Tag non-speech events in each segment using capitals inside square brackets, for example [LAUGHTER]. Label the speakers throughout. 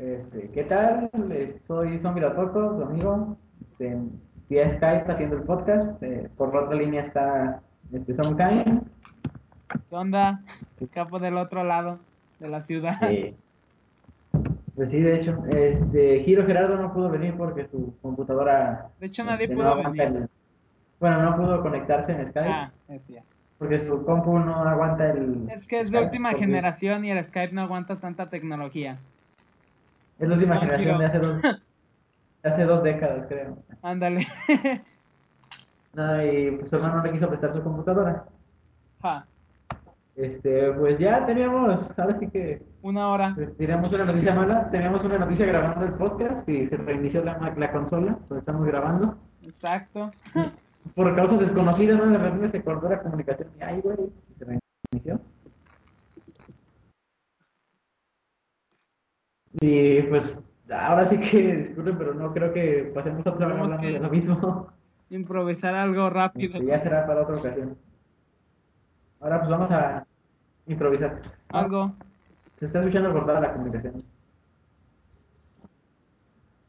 Speaker 1: Este, ¿Qué tal? Soy Zombie Laporto, su amigo, este, vía Skype haciendo el podcast. Eh, por la otra línea está este, Son Kain.
Speaker 2: ¿Qué onda? Capo del otro lado de la ciudad.
Speaker 1: Sí. Pues sí, de hecho, este, Giro Gerardo no pudo venir porque su computadora...
Speaker 2: De hecho, nadie
Speaker 1: este,
Speaker 2: pudo
Speaker 1: no
Speaker 2: venir.
Speaker 1: el- bueno, no pudo conectarse en Skype
Speaker 2: Ah, es cierto.
Speaker 1: porque su compu no aguanta el...
Speaker 2: Es que es de última generación y el Skype no aguanta tanta tecnología.
Speaker 1: Es la última
Speaker 2: No,
Speaker 1: generación de hace dos, [LAUGHS] de hace dos décadas, creo.
Speaker 2: Ándale. [LAUGHS]
Speaker 1: No, y pues, su hermano no le quiso prestar su computadora.
Speaker 2: Ja,
Speaker 1: Este, pues ya teníamos, ahora sí que
Speaker 2: una hora.
Speaker 1: pues, teníamos una noticia mala, teníamos una noticia grabando el podcast y se reinició la, la consola, pues estamos grabando.
Speaker 2: Exacto. [LAUGHS]
Speaker 1: Por causas desconocidas, ¿no? De repente se cortó la comunicación y ay, güey, se reinició. Y pues ahora sí que disculpen, pero no creo que pasemos otra
Speaker 2: Tenemos
Speaker 1: hablando de lo mismo. [LAUGHS]
Speaker 2: Improvisar algo rápido.
Speaker 1: Ya será para otra ocasión. Ahora pues vamos a improvisar.
Speaker 2: Algo.
Speaker 1: Se está escuchando cortada la comunicación.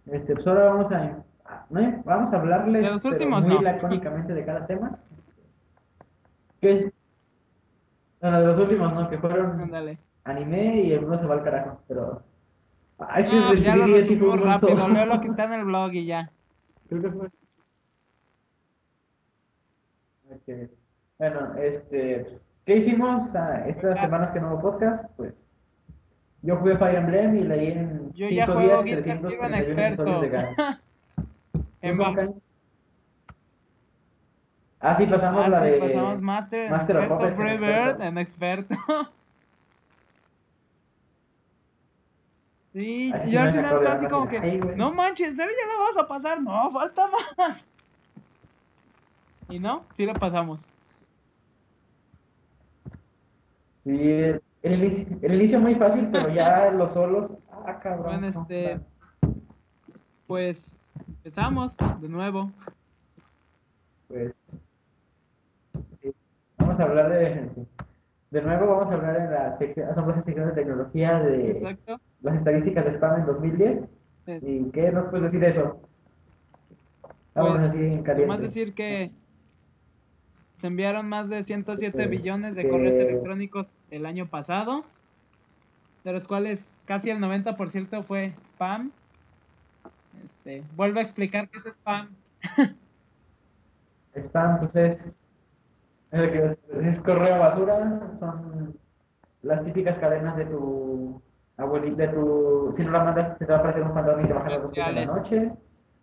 Speaker 1: Este, pues ahora vamos a, ¿no? vamos a hablarles
Speaker 2: De los últimos,
Speaker 1: muy
Speaker 2: no.
Speaker 1: lacónicamente de cada tema. ¿Qué? Bueno, de los últimos, ¿no? Que fueron
Speaker 2: Ándale.
Speaker 1: anime y el mundo se va al carajo, pero... Ay,
Speaker 2: No, pues ya lo resumimos rápido. Leo lo que está en el blog y ya.
Speaker 1: Creo que fue. Ok. Bueno, este, ¿qué hicimos ah, estas semanas que no hubo podcast? Pues yo jugué Fire Emblem y leí en
Speaker 2: Yo ya
Speaker 1: 5
Speaker 2: juego
Speaker 1: días
Speaker 2: Guitar Hero en
Speaker 1: 331
Speaker 2: experto. En. [LAUGHS]
Speaker 1: Ah, sí, pasamos
Speaker 2: Ah,
Speaker 1: la
Speaker 2: sí,
Speaker 1: de
Speaker 2: pasamos Master, en
Speaker 1: Master of
Speaker 2: experto,
Speaker 1: Puppets en
Speaker 2: Freebird
Speaker 1: experto.
Speaker 2: en experto. [LAUGHS] Sí, yo al final estaba así como
Speaker 1: de,
Speaker 2: que, no manches, ¿en serio ya la vas a pasar? No, falta más. Y no, sí lo pasamos.
Speaker 1: Sí, el, el inicio, muy fácil, pero ya [LAUGHS] los solos, ah, cabrón.
Speaker 2: Bueno,
Speaker 1: no,
Speaker 2: este, pues empezamos de nuevo.
Speaker 1: pues vamos a hablar de de nuevo vamos a hablar en la sección asombrosa sección de tecnología de
Speaker 2: Exacto.
Speaker 1: Las estadísticas de spam en 2010
Speaker 2: Es-
Speaker 1: y qué nos puedes decir de eso vamos
Speaker 2: Pues,
Speaker 1: así en caliente
Speaker 2: Más decir que se enviaron más de 107
Speaker 1: Pues,
Speaker 2: billones de correos electrónicos el año pasado, de los cuales casi el 90% fue spam. Este, vuelvo a explicar qué es spam. [LAUGHS]
Speaker 1: spam pues es es, es correo basura son las típicas cadenas de tu abuelita tu si no la mandas te va a aparecer un fantasma y te baja a las 12 de la noche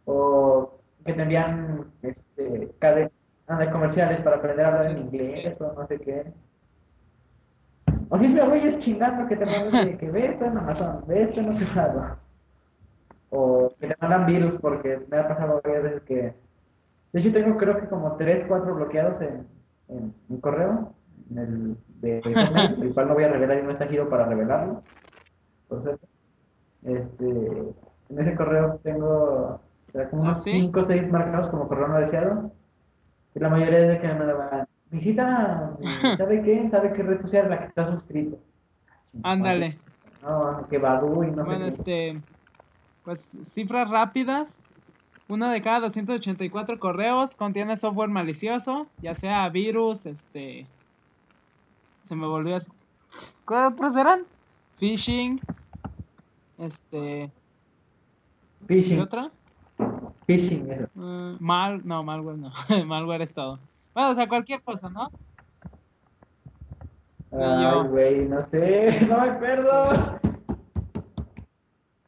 Speaker 1: o que te envían este cadenas de comerciales para aprender a hablar en inglés o no sé qué o siempre güeyes chingando que te mandan de que ve esto en Amazon ve esto en otro lado o que te mandan virus porque me ha pasado varias veces que de hecho tengo creo que como 3, 4 bloqueados en, en mi correo en el de [LAUGHS] el cual no voy a revelar y no está giro para revelarlo por cierto. Este, en ese correo tengo o sea, como
Speaker 2: ¿Ah,
Speaker 1: unos
Speaker 2: sí?
Speaker 1: 5 o 6 marcados como correo no deseado. Y la mayoría es de que me mandaban, visita, [LAUGHS] ¿sabe qué? ¿Sabe qué red social es la que está suscrito?
Speaker 2: Ándale.
Speaker 1: No, que Badu y no
Speaker 2: Bueno,
Speaker 1: sé
Speaker 2: este, pues cifras rápidas. Uno de cada 284 correos contiene software malicioso, ya sea virus, este, se me volvió a... ¿Cuál otros eran? Phishing, este, ¿qué
Speaker 1: Phishing,
Speaker 2: otra?
Speaker 1: phishing, eso.
Speaker 2: Mm, mal, no, malware no, [LAUGHS] malware es todo. Bueno, o sea, cualquier cosa, ¿no?
Speaker 1: Ay, güey, no sé, [LAUGHS] no me acuerdo.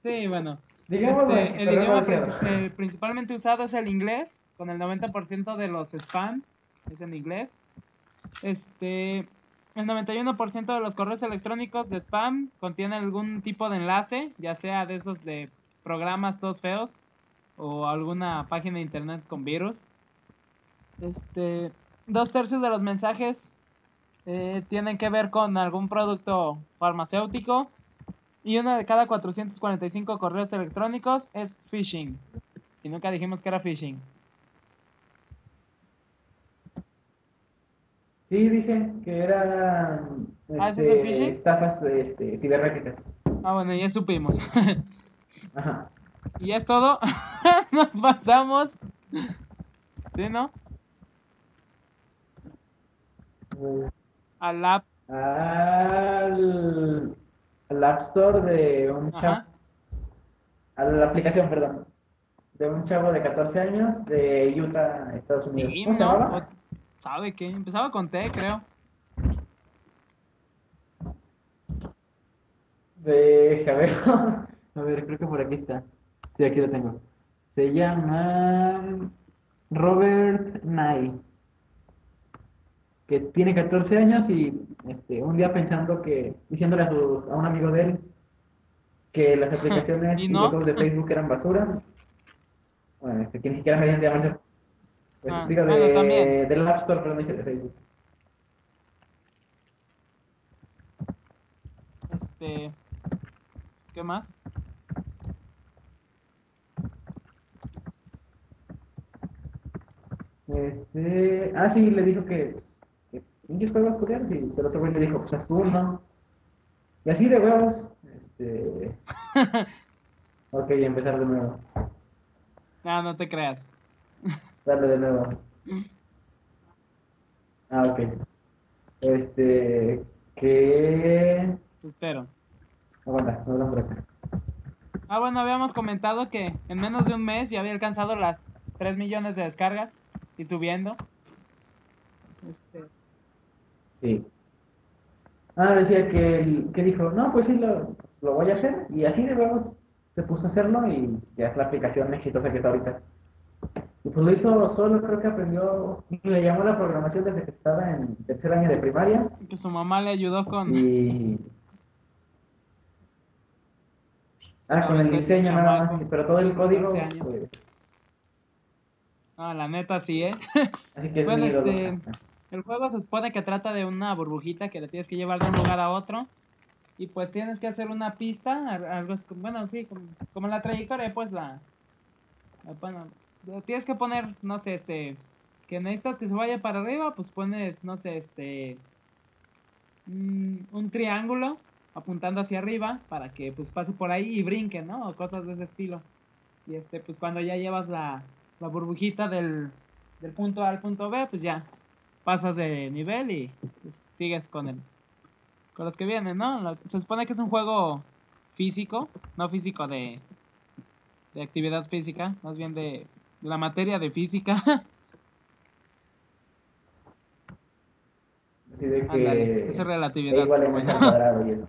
Speaker 2: Sí, bueno.
Speaker 1: Digamos,
Speaker 2: Este, el idioma eh, principalmente usado es el inglés, con el 90% de los spam es en inglés. Este, el 91% de los correos electrónicos de spam contienen algún tipo de enlace, ya sea de esos de programas todos feos o alguna página de internet con virus. Este, dos tercios de los mensajes eh, tienen que ver con algún producto farmacéutico y uno de cada 445 correos electrónicos es phishing. Y nunca dijimos que era phishing.
Speaker 1: Sí, dije que eran
Speaker 2: Ah, ¿ese es
Speaker 1: este,
Speaker 2: phishing?
Speaker 1: estafas este, cibernéticas.
Speaker 2: Ah, bueno, ya supimos. [LAUGHS]
Speaker 1: Ajá.
Speaker 2: Y es todo. [LAUGHS] Nos pasamos. ¿Sí, no? Al app.
Speaker 1: Al, al App Store de un
Speaker 2: Ajá.
Speaker 1: chavo. A la aplicación, perdón. De un chavo de 14 años de Utah, Estados Unidos. ¿Cómo se llamaba?
Speaker 2: ¿Sabe qué? Empezaba con T, creo.
Speaker 1: Deja ver. [LAUGHS] A ver, creo que por aquí está. Sí, aquí lo tengo. Se llama Robert Nye. Que tiene 14 años y este, un día pensando que, diciéndole a, sus, a un amigo de él que las [LAUGHS] aplicaciones
Speaker 2: ¿Y no?
Speaker 1: de Facebook eran basura. Bueno, este, que ni siquiera me de llamarse. Pues,
Speaker 2: Ah,
Speaker 1: digo,
Speaker 2: bueno,
Speaker 1: de,
Speaker 2: también.
Speaker 1: del App Store, pero no dije de Facebook.
Speaker 2: Este. ¿Qué más?
Speaker 1: Este, ah, sí, le dijo que, que pinches juegos coreanos y el otro güey le dijo, pues haz tú uno. Y así de huevos, este, [LAUGHS] ok, empezar de nuevo,
Speaker 2: No, no te creas.
Speaker 1: Darle de nuevo. Ah, ok. Este, que,
Speaker 2: espero.
Speaker 1: aguanta, no lo por acá.
Speaker 2: Ah, bueno, habíamos comentado que en menos de un mes ya había alcanzado las 3 millones de descargas y subiendo. Este,
Speaker 1: Sí. Ah, decía que, el- que dijo, no, pues sí, lo, lo voy a hacer. Y así de huevos se puso a hacerlo y ya es la aplicación exitosa que está ahorita. Y pues lo hizo solo, creo que aprendió, le llamó la programación desde que estaba en tercer año de primaria.
Speaker 2: que su mamá le ayudó con...
Speaker 1: Y... Ah, con el diseño nada más, pero todo el código,
Speaker 2: 14 años.
Speaker 1: pues,
Speaker 2: No, la neta sí, ¿eh? [LAUGHS]
Speaker 1: así que es
Speaker 2: Bueno, este, el juego se supone que trata de una burbujita que le tienes que llevar de un lugar a otro. Y pues tienes que hacer una pista, algo bueno, sí, como, como la trayectoria, pues la, la- bueno, tienes que poner, no sé, este, que necesitas que se vaya para arriba, pues pones, no sé, este, mm, un triángulo apuntando hacia arriba para que pues pase por ahí y brinque, ¿no? O cosas de ese estilo. Y este, pues cuando ya llevas la, la burbujita del, del punto A al punto B, pues ya pasas de nivel y pues, sigues con el con los que vienen, ¿no? Se supone que es un juego físico, no físico de de actividad física, más bien de la materia de física.
Speaker 1: De que
Speaker 2: esa
Speaker 1: E
Speaker 2: relatividad.
Speaker 1: igual en
Speaker 2: bueno.
Speaker 1: cuadrado y eso.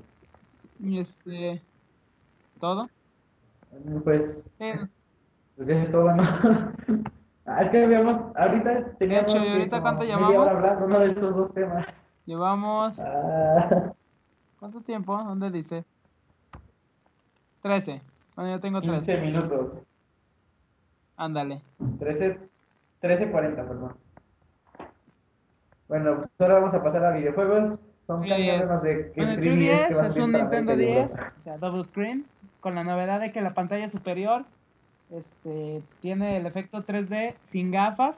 Speaker 2: y este todo.
Speaker 1: Pues
Speaker 2: Sí,
Speaker 1: Pues es todo, ¿no? [LAUGHS] Ah, es que habíamos, ahorita teníamos
Speaker 2: hecho, ¿y ahorita cuánto llevamos?
Speaker 1: hablando uno de estos dos temas.
Speaker 2: llevamos
Speaker 1: Ah,
Speaker 2: ¿cuánto tiempo? ¿Dónde dice? 13. Bueno, yo tengo
Speaker 1: 15
Speaker 2: 13.
Speaker 1: minutos.
Speaker 2: Ándale.
Speaker 1: 13, 13.40, perdón. Bueno, pues ahora vamos a pasar a videojuegos. Son
Speaker 2: Sí, es-
Speaker 1: de que
Speaker 2: Bueno, el
Speaker 1: 3DS
Speaker 2: 3DS
Speaker 1: que va a
Speaker 2: es un Nintendo
Speaker 1: América y
Speaker 2: 10,
Speaker 1: Europa.
Speaker 2: o sea, double screen, con la novedad de que la pantalla superior este, tiene el efecto 3D sin gafas.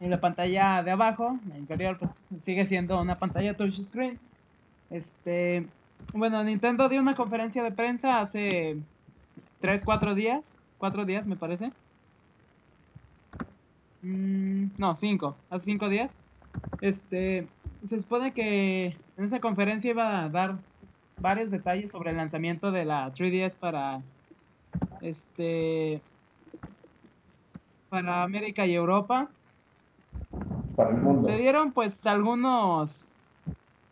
Speaker 2: Y la pantalla de abajo, la inferior, pues sigue siendo una pantalla touchscreen. Este, bueno, Nintendo dio una conferencia de prensa hace 3, 4 días, 4 días me parece. Mm, no, 5, hace 5 días. Este, se supone que en esa conferencia iba a dar varios detalles sobre el lanzamiento de la 3DS para este para América y Europa.
Speaker 1: Para el mundo.
Speaker 2: Se dieron pues algunos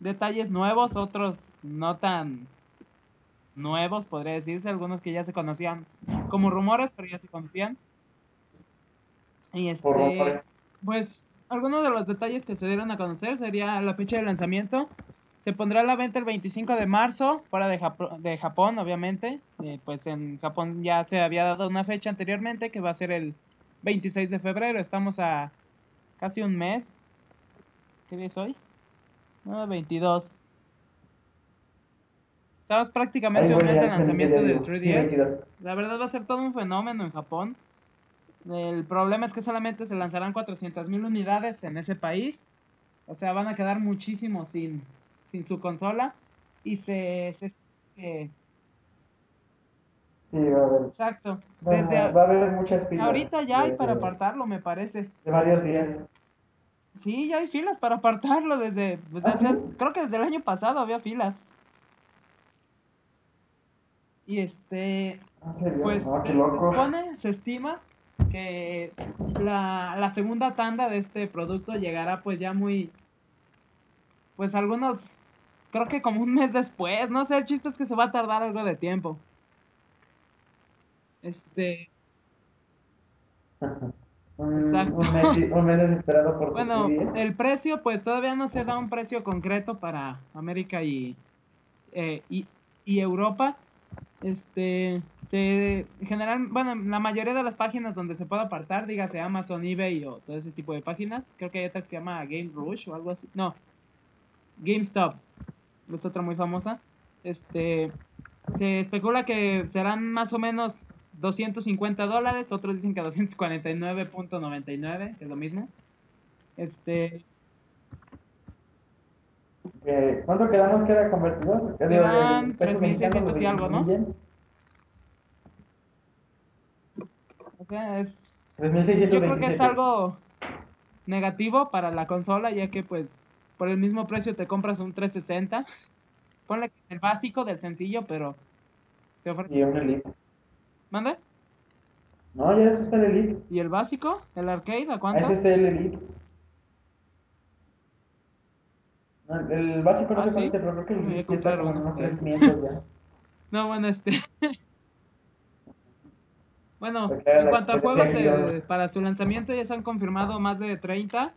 Speaker 2: detalles nuevos, otros no tan nuevos, podría decirse, algunos que ya se conocían como rumores, pero ya se conocían. Y este pues algunos de los detalles que se dieron a conocer sería la fecha de lanzamiento. Se pondrá a la venta el 25 de marzo, fuera de, Japo- de Japón, obviamente. Eh, pues en Japón ya se había dado una fecha anteriormente, que va a ser el 26 de febrero. Estamos a casi un mes. ¿Qué día es hoy? No, 22. Estamos prácticamente un mes de lanzamiento
Speaker 1: ya
Speaker 2: del
Speaker 1: digo, sí,
Speaker 2: 3DS.
Speaker 1: 22.
Speaker 2: La verdad va a ser todo un fenómeno en Japón. El problema es que solamente se lanzarán 400.000 unidades en ese país. O sea, van a quedar muchísimos sin, sin su consola. Y se, se que
Speaker 1: Sí, va a haber.
Speaker 2: Exacto.
Speaker 1: Va,
Speaker 2: Desde a-
Speaker 1: va a haber muchas filas.
Speaker 2: ahorita ya hay
Speaker 1: de-
Speaker 2: para apartarlo, me parece.
Speaker 1: De varios días.
Speaker 2: Sí, ya hay filas para apartarlo desde,
Speaker 1: ¿Ah, sí?
Speaker 2: creo que desde el año pasado había filas. Y este,
Speaker 1: ¿En serio?
Speaker 2: pues
Speaker 1: Ah,
Speaker 2: se, supone, se estima que la, la segunda tanda de este producto llegará pues ya muy, pues algunos, creo que como un mes después, no sé, el chiste es que se va a tardar algo de tiempo. Este, [LAUGHS]
Speaker 1: un, mes, un mes desesperado por
Speaker 2: Bueno, el precio, pues todavía no se da un precio concreto para América y, eh, y, y Europa. Este, se, en general, bueno, la mayoría de las páginas donde se puede apartar, dígase Amazon, eBay o todo ese tipo de páginas, creo que hay otra que se llama Game Rush o algo así. No, GameStop, es otra muy famosa. Este, se especula que serán más o menos 250 dólares, otros dicen que 249.99, que es lo mismo. Este,
Speaker 1: Eh, ¿Cuánto quedamos que era convertido? Peso
Speaker 2: 3.600
Speaker 1: mexicano,
Speaker 2: y algo, ¿no?
Speaker 1: ¿3.600?
Speaker 2: o sea, es,
Speaker 1: 3.627.
Speaker 2: yo creo que es algo negativo para la consola, ya que pues por el mismo precio te compras un 360. Ponle el básico del sencillo, pero te ofrece...
Speaker 1: Y un Elite.
Speaker 2: ¿Mande?
Speaker 1: No, ya está el Elite.
Speaker 2: ¿Y el básico? ¿El arcade? ¿A
Speaker 1: Ese
Speaker 2: cuánto?
Speaker 1: está el Elite. No, el- básico no
Speaker 2: Ah,
Speaker 1: cuánto es, pero creo que el
Speaker 2: Me voy a
Speaker 1: Elite sí está
Speaker 2: comprar
Speaker 1: como en
Speaker 2: uno.
Speaker 1: unos 3.500 ya. [LAUGHS]
Speaker 2: No, bueno, este... [LAUGHS] bueno,
Speaker 1: Porque
Speaker 2: en cuanto a juegos de- para su lanzamiento ya se han confirmado más de 30.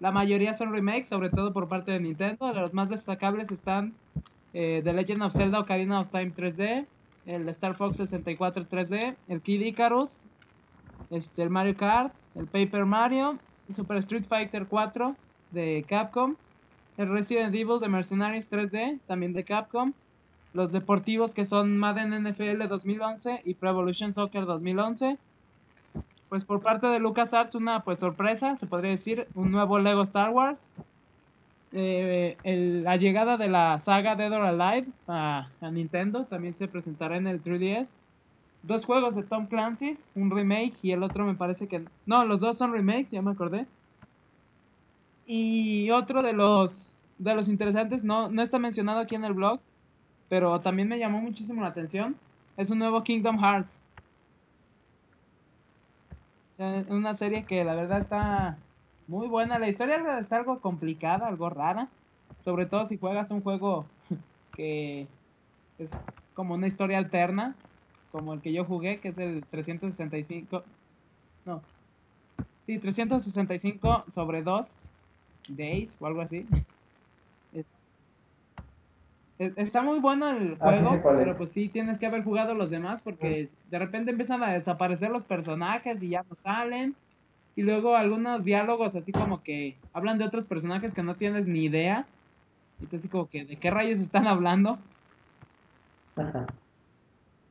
Speaker 2: La mayoría son remakes, sobre todo por parte de Nintendo. Los más destacables están eh, The Legend of Zelda Ocarina of Time 3D, el Star Fox 64 3D, el Kid Icarus, este, el Mario Kart, el Paper Mario, Super Street Fighter 4 de Capcom, el Resident Evil de Mercenaries 3D, también de Capcom, los deportivos que son Madden NFL 2011 y Pro Evolution Soccer 2011. Pues por parte de LucasArts una pues sorpresa, se podría decir, un nuevo Lego Star Wars. Eh, la llegada de la saga Dead or Alive a, a Nintendo también se presentará en el 3DS. Dos juegos de Tom Clancy, un remake y el otro me parece que... No, los dos son remakes, ya me acordé. Y otro de los de los interesantes, no, no está mencionado aquí en el blog, pero también me llamó muchísimo la atención. Es un nuevo Kingdom Hearts. Una serie que la verdad está muy buena. La historia está algo complicada, algo rara. Sobre todo si juegas un juego [LAUGHS] que es como una historia alterna, como el que yo jugué, que es el 365. No. Sí, 365 sobre 2 Days o algo así. Es- es- Está muy bueno el
Speaker 1: Ah, sí
Speaker 2: juego, pero pues sí tienes que haber jugado los demás porque de repente empiezan a desaparecer los personajes y ya no salen. Y luego algunos diálogos así como que hablan de otros personajes que no tienes ni idea. Y tú así como que, ¿de qué rayos están hablando?
Speaker 1: Ajá.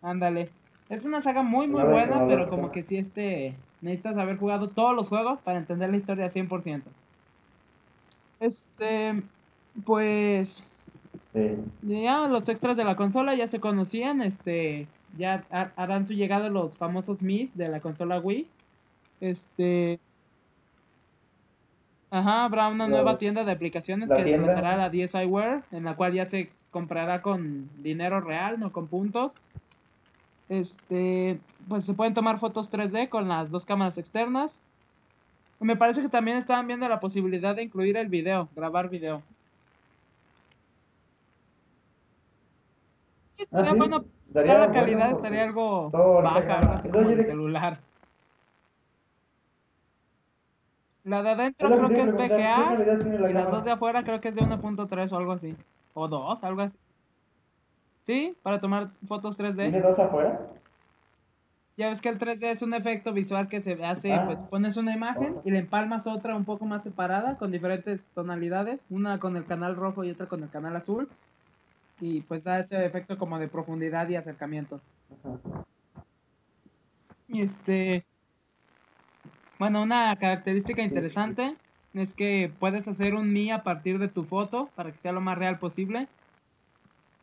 Speaker 2: Ándale. Es una saga muy muy buena, pero como que sí este necesitas haber jugado todos los juegos para entender la historia 100%. Este, pues
Speaker 1: Sí.
Speaker 2: ya los extras de la consola ya se conocían, este, ya ha- harán su llegada los famosos Mis de la consola Wii. Este, ajá, habrá una
Speaker 1: La-
Speaker 2: nueva tienda de aplicaciones que
Speaker 1: tienda.
Speaker 2: desplazará la DSiWare, en la cual ya se comprará con dinero real, no con puntos. Este, pues se pueden tomar fotos 3D con las dos cámaras externas. Me parece que también estaban viendo la posibilidad de incluir el video, grabar video. Estaría
Speaker 1: Ah,
Speaker 2: bueno,
Speaker 1: Estaría
Speaker 2: la calidad estaría algo baja, así como de
Speaker 1: de-
Speaker 2: celular. La de adentro creo
Speaker 1: que
Speaker 2: es
Speaker 1: iba a preguntar, ¿qué
Speaker 2: VGA
Speaker 1: la
Speaker 2: y las dos de afuera creo que es de 1.3 o algo así. O 2, algo así. Sí, para tomar fotos 3D.
Speaker 1: ¿Tiene dos afuera?
Speaker 2: Ya ves que el 3D es un efecto visual que se hace,
Speaker 1: Ah.
Speaker 2: pues pones una imagen
Speaker 1: Ojo.
Speaker 2: y le empalmas otra un poco más separada con diferentes tonalidades, una con el canal rojo y otra con el canal azul. Y pues da ese efecto como de profundidad y acercamiento.
Speaker 1: Ajá.
Speaker 2: Y este. Bueno, una característica interesante es que puedes hacer un Mi a partir de tu foto para que sea lo más real posible.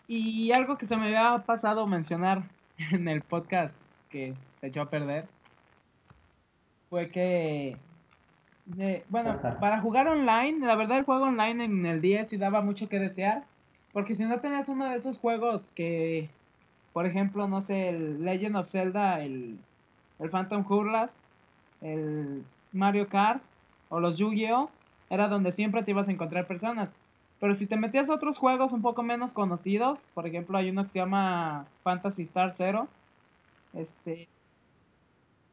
Speaker 2: Y algo que se me había pasado mencionar [LAUGHS] en el podcast que se echó a perder fue que eh, bueno, para jugar online, la verdad el juego online en el 10 sí daba mucho que desear, porque si no tenías uno de esos juegos que, por ejemplo, no sé, el Legend of Zelda, el, el Phantom Hourglass, el Mario Kart o los Yu-Gi-Oh, era donde siempre te ibas a encontrar personas. Pero si te metías a otros juegos un poco menos conocidos, por ejemplo, hay uno que se llama Fantasy Star Zero, este,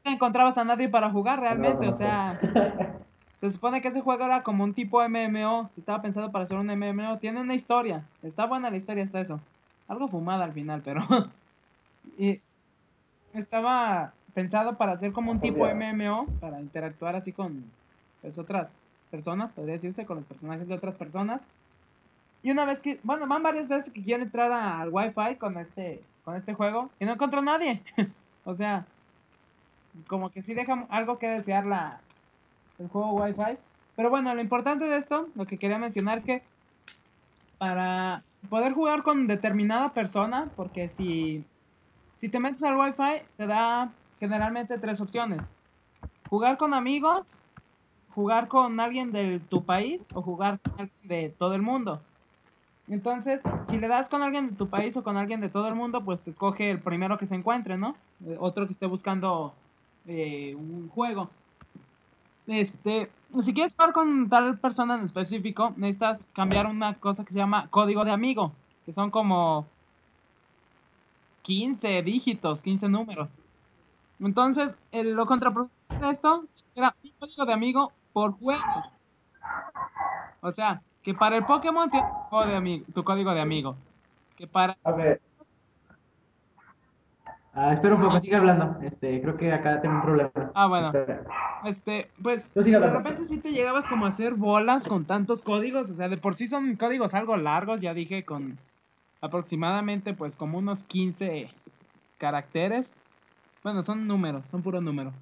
Speaker 2: no encontrabas a nadie para jugar realmente, o sea, [LAUGHS] se supone que ese juego era como un tipo MMO, estaba pensado para ser un MMO, tiene una historia, está buena la historia, está eso, algo fumada al final, pero [LAUGHS] y estaba pensado para ser como un tipo MMO, para interactuar así con pues, otras personas, podría decirse, con los personajes de otras personas. Y una vez que, bueno, van varias veces que quiero entrar al Wi-Fi con este, con este juego y no encuentro a nadie. [LAUGHS] o sea, como que sí deja algo que desear la, el juego Wi-Fi. Pero bueno, lo importante de esto, lo que quería mencionar que para poder jugar con determinada persona, porque si, si te metes al Wi-Fi, te da generalmente tres opciones. Jugar con amigos, jugar con alguien de tu país o jugar con alguien de todo el mundo. Entonces, si le das con alguien de tu país o con alguien de todo el mundo, pues te escoge el primero que se encuentre, ¿no? Eh, otro que esté buscando eh, un juego. Este, si quieres jugar con tal persona en específico, necesitas cambiar una cosa que se llama código de amigo, que son como 15 dígitos, 15 números. Entonces, el- lo contraproducente de esto era un código de amigo por juego. O sea, que para el Pokémon tienes tu código de amigo, de amigo. Que para
Speaker 1: A ver. Ah, espera un poco, sigue hablando. Este, creo que acá tengo un problema.
Speaker 2: Ah, bueno.
Speaker 1: Espera.
Speaker 2: Este, pues, de repente sí te llegabas como a hacer bolas con tantos códigos, o sea, de por sí son códigos algo largos, ya dije, con aproximadamente, pues, como unos 15 caracteres. Bueno, son números, son puros números.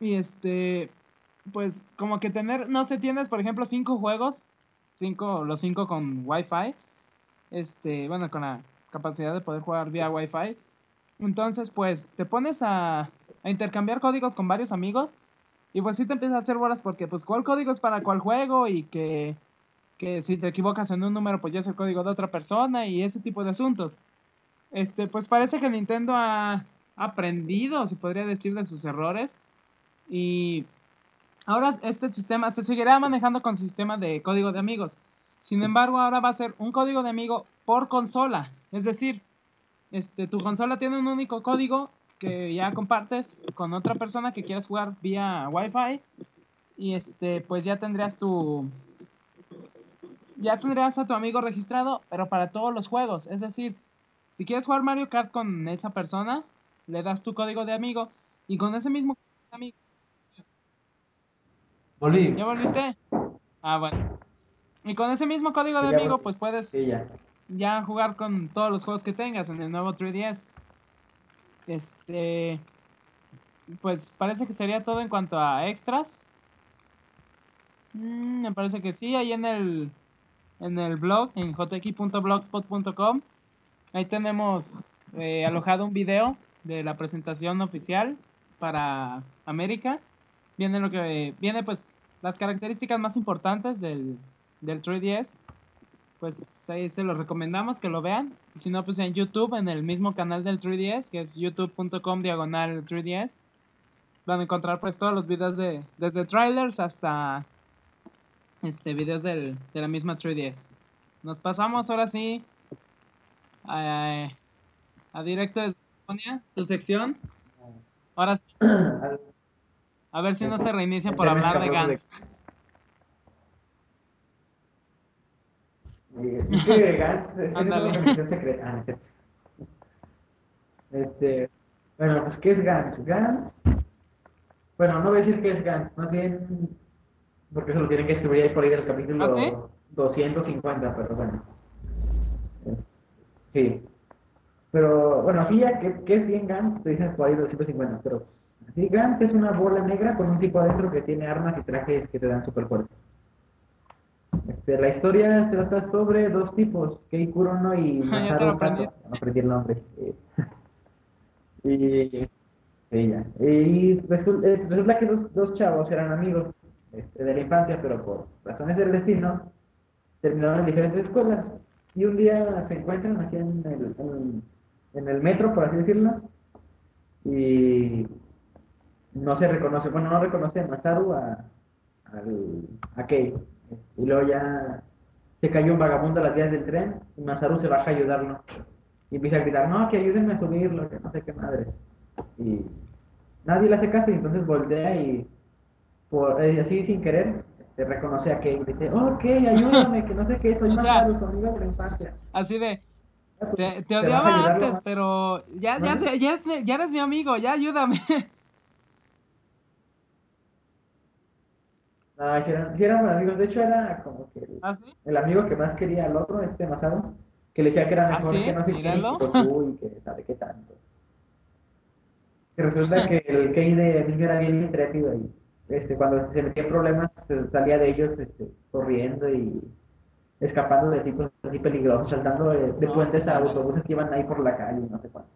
Speaker 2: Y este, pues, como que tener, no sé, tienes, por ejemplo, cinco juegos, cinco, los cinco con Wi-Fi, este, bueno, con la capacidad de poder jugar vía Wi-Fi. Entonces, pues, te pones a, a intercambiar códigos con varios amigos y pues sí te empiezas a hacer bolas porque pues cuál código es para cuál juego y que, que si te equivocas en un número pues ya es el código de otra persona y ese tipo de asuntos. Este, pues parece que Nintendo ha aprendido, se podría decir, de sus errores y ahora este sistema se seguirá manejando con sistema de código de amigos. Sin embargo, ahora va a ser un código de amigo por consola, es decir, este, tu consola tiene un único código que ya compartes con otra persona que quieras jugar vía Wi-Fi y este pues ya tendrías tu ya tendrías a tu amigo registrado pero para todos los juegos es decir si quieres jugar Mario Kart con esa persona le das tu código de amigo y con ese mismo amigo
Speaker 1: Volví.
Speaker 2: ya volviste ah bueno y con ese mismo código de amigo pues puedes
Speaker 1: Sí, ya.
Speaker 2: Ya jugar con todos los juegos que tengas en el nuevo 3DS. Este, pues parece que sería todo en cuanto a extras. Mm, me parece que sí, ahí en el en el blog en jx.blogspot.com ahí tenemos eh, alojado un video de la presentación oficial para América. Viene lo que viene pues las características más importantes del del 3DS pues ahí se los recomendamos que lo vean. Y si no, pues en YouTube, en el mismo canal del 3DS, que es youtube.com diagonal 3DS, van a encontrar pues todos los videos de, desde trailers hasta este videos del, de la misma 3DS. Nos pasamos ahora sí a, a directo de Sonia, tu sección. Ahora sí, [CLEARS THROAT] a ver si no se reinicia por hablar de Gans.
Speaker 1: Eh, Es que Gantz es [LAUGHS]
Speaker 2: Ándale.
Speaker 1: secreta. Ah. Este, bueno, pues ¿qué es Gantz? Gantz, bueno, no voy a decir qué es Gantz, más bien, porque eso lo tienen que escribir ahí por ahí del capítulo
Speaker 2: ¿Ah, sí?
Speaker 1: 250, pero bueno. Sí. Pero, bueno, sí, ya, ¿qué, qué es bien Gantz? Te dicen por ahí 250, pero sí, Gantz es una bola negra con un tipo adentro que tiene armas y trajes que te dan super fuerza. Este, la historia trata sobre dos tipos, Kei Kurono y [LAUGHS] Masaru
Speaker 2: aprendiste.
Speaker 1: No aprendí el nombre. Eh, [LAUGHS] Y, ya. Y resulta, eh, resulta que los dos chavos eran amigos este, de la infancia, pero por razones del destino terminaron en diferentes escuelas. Y un día se encuentran así en el, en, en el metro, por así decirlo, y no se reconoce, bueno, no reconoce a Masaru a, al, a Kei. Y luego ya se cayó un vagabundo a las vías del tren y Masaru se baja a ayudarlo. Y empieza a gritar, no, que ayúdenme a subirlo, que no sé qué madre. Y nadie le hace caso y entonces voltea y por, eh, así sin querer te reconoce a Kei y dice, oh, Kei, ayúdame, que no sé qué, soy Masaru, tu amigo de la infancia.
Speaker 2: Así de,
Speaker 1: pues,
Speaker 2: te, odiaba antes, pero ya, ya, te- ya, ya eres mi amigo, ya ayúdame. [LAUGHS]
Speaker 1: No, si eran, sí eran amigos, de hecho era como que el,
Speaker 2: ¿Así?
Speaker 1: el amigo que más quería al otro, este Masaru, que le decía que era
Speaker 2: ¿Ah,
Speaker 1: mejor
Speaker 2: sí?
Speaker 1: que no sé qué, Goku y que sabe qué tanto. Y resulta que el [LAUGHS] Kei de niño era bien intrépido y este, cuando se metía en problemas salía de ellos este, corriendo y escapando de tipos así peligrosos, saltando de, de
Speaker 2: No,
Speaker 1: puentes a autobuses que iban ahí por la calle y no sé cuánto.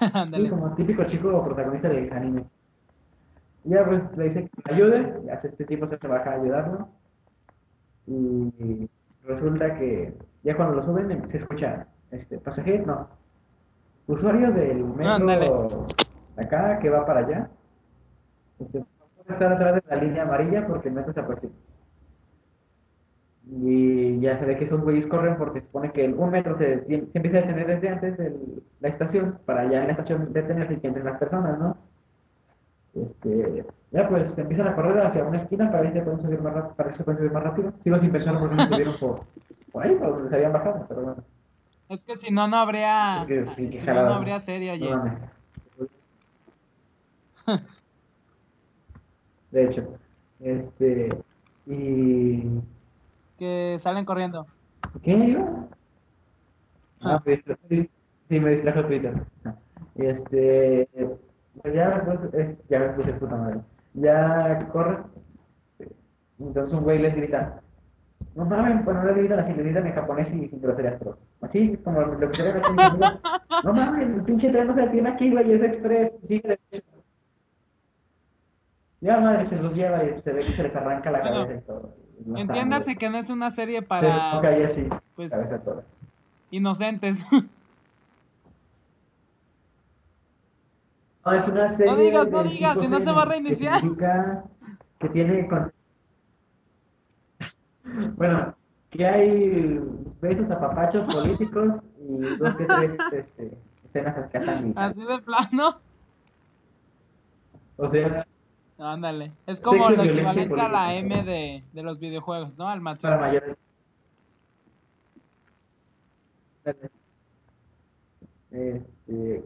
Speaker 1: [LAUGHS] Sí, como típico chico protagonista de anime. Ya pues le dice que le ayude, y hace este tipo se baja a ayudarlo. Y resulta que ya cuando lo suben se escucha, este, pasajero, no, usuario del metro de acá que va para allá, este, no puede estar atrás de la línea amarilla porque el metro se aproxima. Y ya se ve que esos güeyes corren porque se supone que el- un metro se, se empieza a detener desde antes de la estación, para ya en la estación detenerse y que entren las personas, ¿no? Este, ya pues empiezan a correr hacia una esquina para ver si se pueden subir más rápido, para ver si se pueden subir más rápido. Sigo sin pensar por qué no subieron por, por ahí, por donde se habían bajado, pero bueno.
Speaker 2: Es que si no, no habría,
Speaker 1: Es que sí, qué
Speaker 2: si no, habría serie.
Speaker 1: No mames. [LAUGHS] De hecho, este, y...
Speaker 2: que salen corriendo.
Speaker 1: ¿Qué? Ah, pues, sí, sí, me distrajo Twitter. Y este, ya, pues, es- ya me puse puta madre. Ya corre. Entonces un güey les grita, no mames, pues no le gritan así, le gritan en japonés y sin groserías, pero así como lo que se ve no mames, el pinche tren no se detiene aquí, güey, es express, sigue derecho. Ya madre, se los lleva y se ve que se les arranca la
Speaker 2: Bueno,
Speaker 1: cabeza y todo. y
Speaker 2: Entiéndase
Speaker 1: sangre.
Speaker 2: que no es una serie
Speaker 1: Se
Speaker 2: para
Speaker 1: ahí así,
Speaker 2: pues-
Speaker 1: cabeza toda.
Speaker 2: inocentes. [LAUGHS]
Speaker 1: No, es una serie
Speaker 2: digas, no digas, si no se va a reiniciar.
Speaker 1: Que que tiene... con- Bueno, que hay besos a papachos políticos y dos que tres [LAUGHS] este, escenas escasan
Speaker 2: Así de plano.
Speaker 1: O sea,
Speaker 2: Ándale. Es como lo equivalente a la. M de, de los videojuegos, ¿no? Al
Speaker 1: para
Speaker 2: machismo.
Speaker 1: mayores. Este,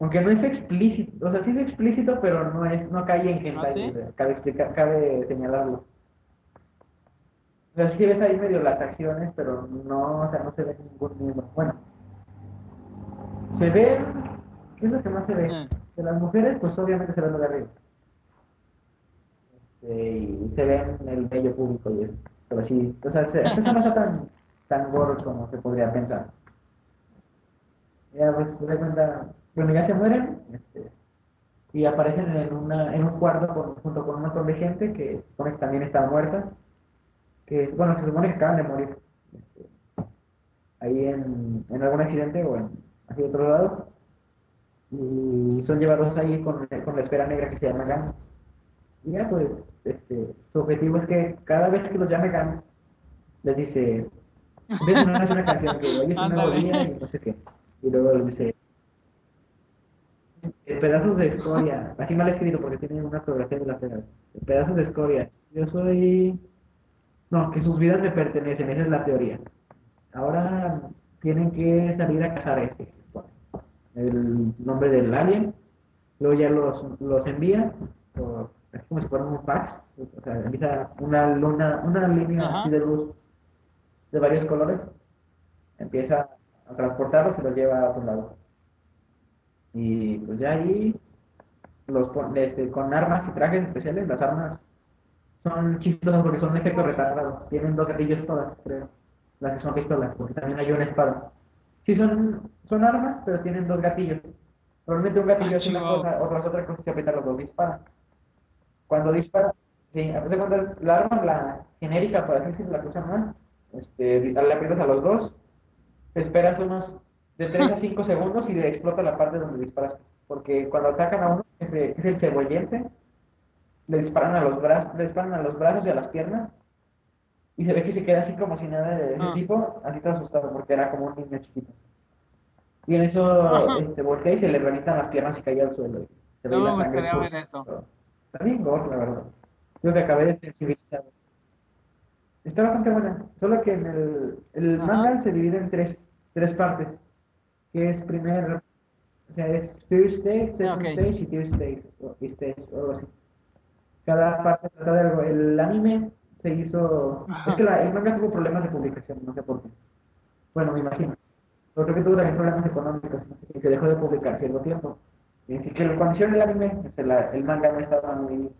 Speaker 1: aunque no es explícito, o sea, sí es explícito, pero no es, no cae en hentai,
Speaker 2: ¿Ah, sí?
Speaker 1: o sea, cabe explicar, cabe señalarlo. O sea, sí ves ahí medio las acciones, pero no, o sea, no se ve ningún miembro. Bueno, se ve, ¿qué es lo que más se ve? De las mujeres, pues obviamente se ve lo de arriba. Este, y se ve en el medio público y eso. Pero sí, o sea, se, eso no está tan, tan gordo como se podría pensar. Ya, pues, se cuenta, bueno, ya se mueren, este, y aparecen en, una, en un cuarto con- junto con un montón de gente que supone que también está muerta, que, bueno, se supone que acaban de morir, este, ahí en, en algún accidente o en así otros lados, y son llevados ahí con, con la esfera negra que se llama Gans. Y ya, pues, este, su objetivo es que cada vez que los llame Gans, les dice, empieza a sonar una canción que [LAUGHS] hoy es un nuevo día y no sé qué. Y luego les dice, "Eh, pedazos de escoria, así mal escrito porque tiene una fotografía de la pega. Pedazos de escoria. Yo soy... No, que sus vidas me pertenecen, esa es la teoría. Ahora tienen que salir a cazar este, el nombre del alien, luego ya los, los envía, por, es como si fuera un fax, o sea, empieza una luna, una línea
Speaker 2: Ajá.
Speaker 1: así de luz de varios colores, empieza a transportarlos y los lleva a otro lado. Y pues ya ahí los este, con armas y trajes especiales, las armas son chistosas porque son de efecto retardado, tienen dos gatillos todas, creo, las que son pistolas, porque también hay una espada. Sí, son, son armas, pero tienen dos gatillos. Normalmente un gatillo
Speaker 2: Ah,
Speaker 1: es una cosa, otra es otra cosa, si aprieta los dos dispara. Cuando dispara, sí, a veces cuando la arma, la genérica, por así decirlo, la que usan más, este, le aprietas a los dos, te esperas unos de 3 a 5 segundos y le explota la parte donde disparas. Porque cuando atacan a uno, que es, que es el cebollense, le disparan a los brazos, le disparan a los brazos y a las piernas, y se ve que se queda así como si nada de ese
Speaker 2: Ah.
Speaker 1: tipo, así todo asustado, porque era como un niño chiquito. Y en eso este, voltea y se le revientan las piernas y cae al suelo. se
Speaker 2: No me
Speaker 1: sangre
Speaker 2: gustaría ver eso.
Speaker 1: Está bien gore, la verdad. Yo que acabé de sensibilizado. Está bastante buena. Solo que en el, el manga se divide en tres, tres partes. Que es primer, o sea, es First Stage, Second
Speaker 2: Ah, ok.
Speaker 1: Stage y Third Stage, o, stage, o algo así. Cada parte trata de algo. El anime se hizo...
Speaker 2: Ajá.
Speaker 1: Es que la- el manga tuvo problemas de publicación, no sé por qué. Bueno, me imagino. Pero creo que tuvo también problemas económicos y se dejó de publicar cierto tiempo. Y así que cuando hicieron el anime, el manga no estaba muy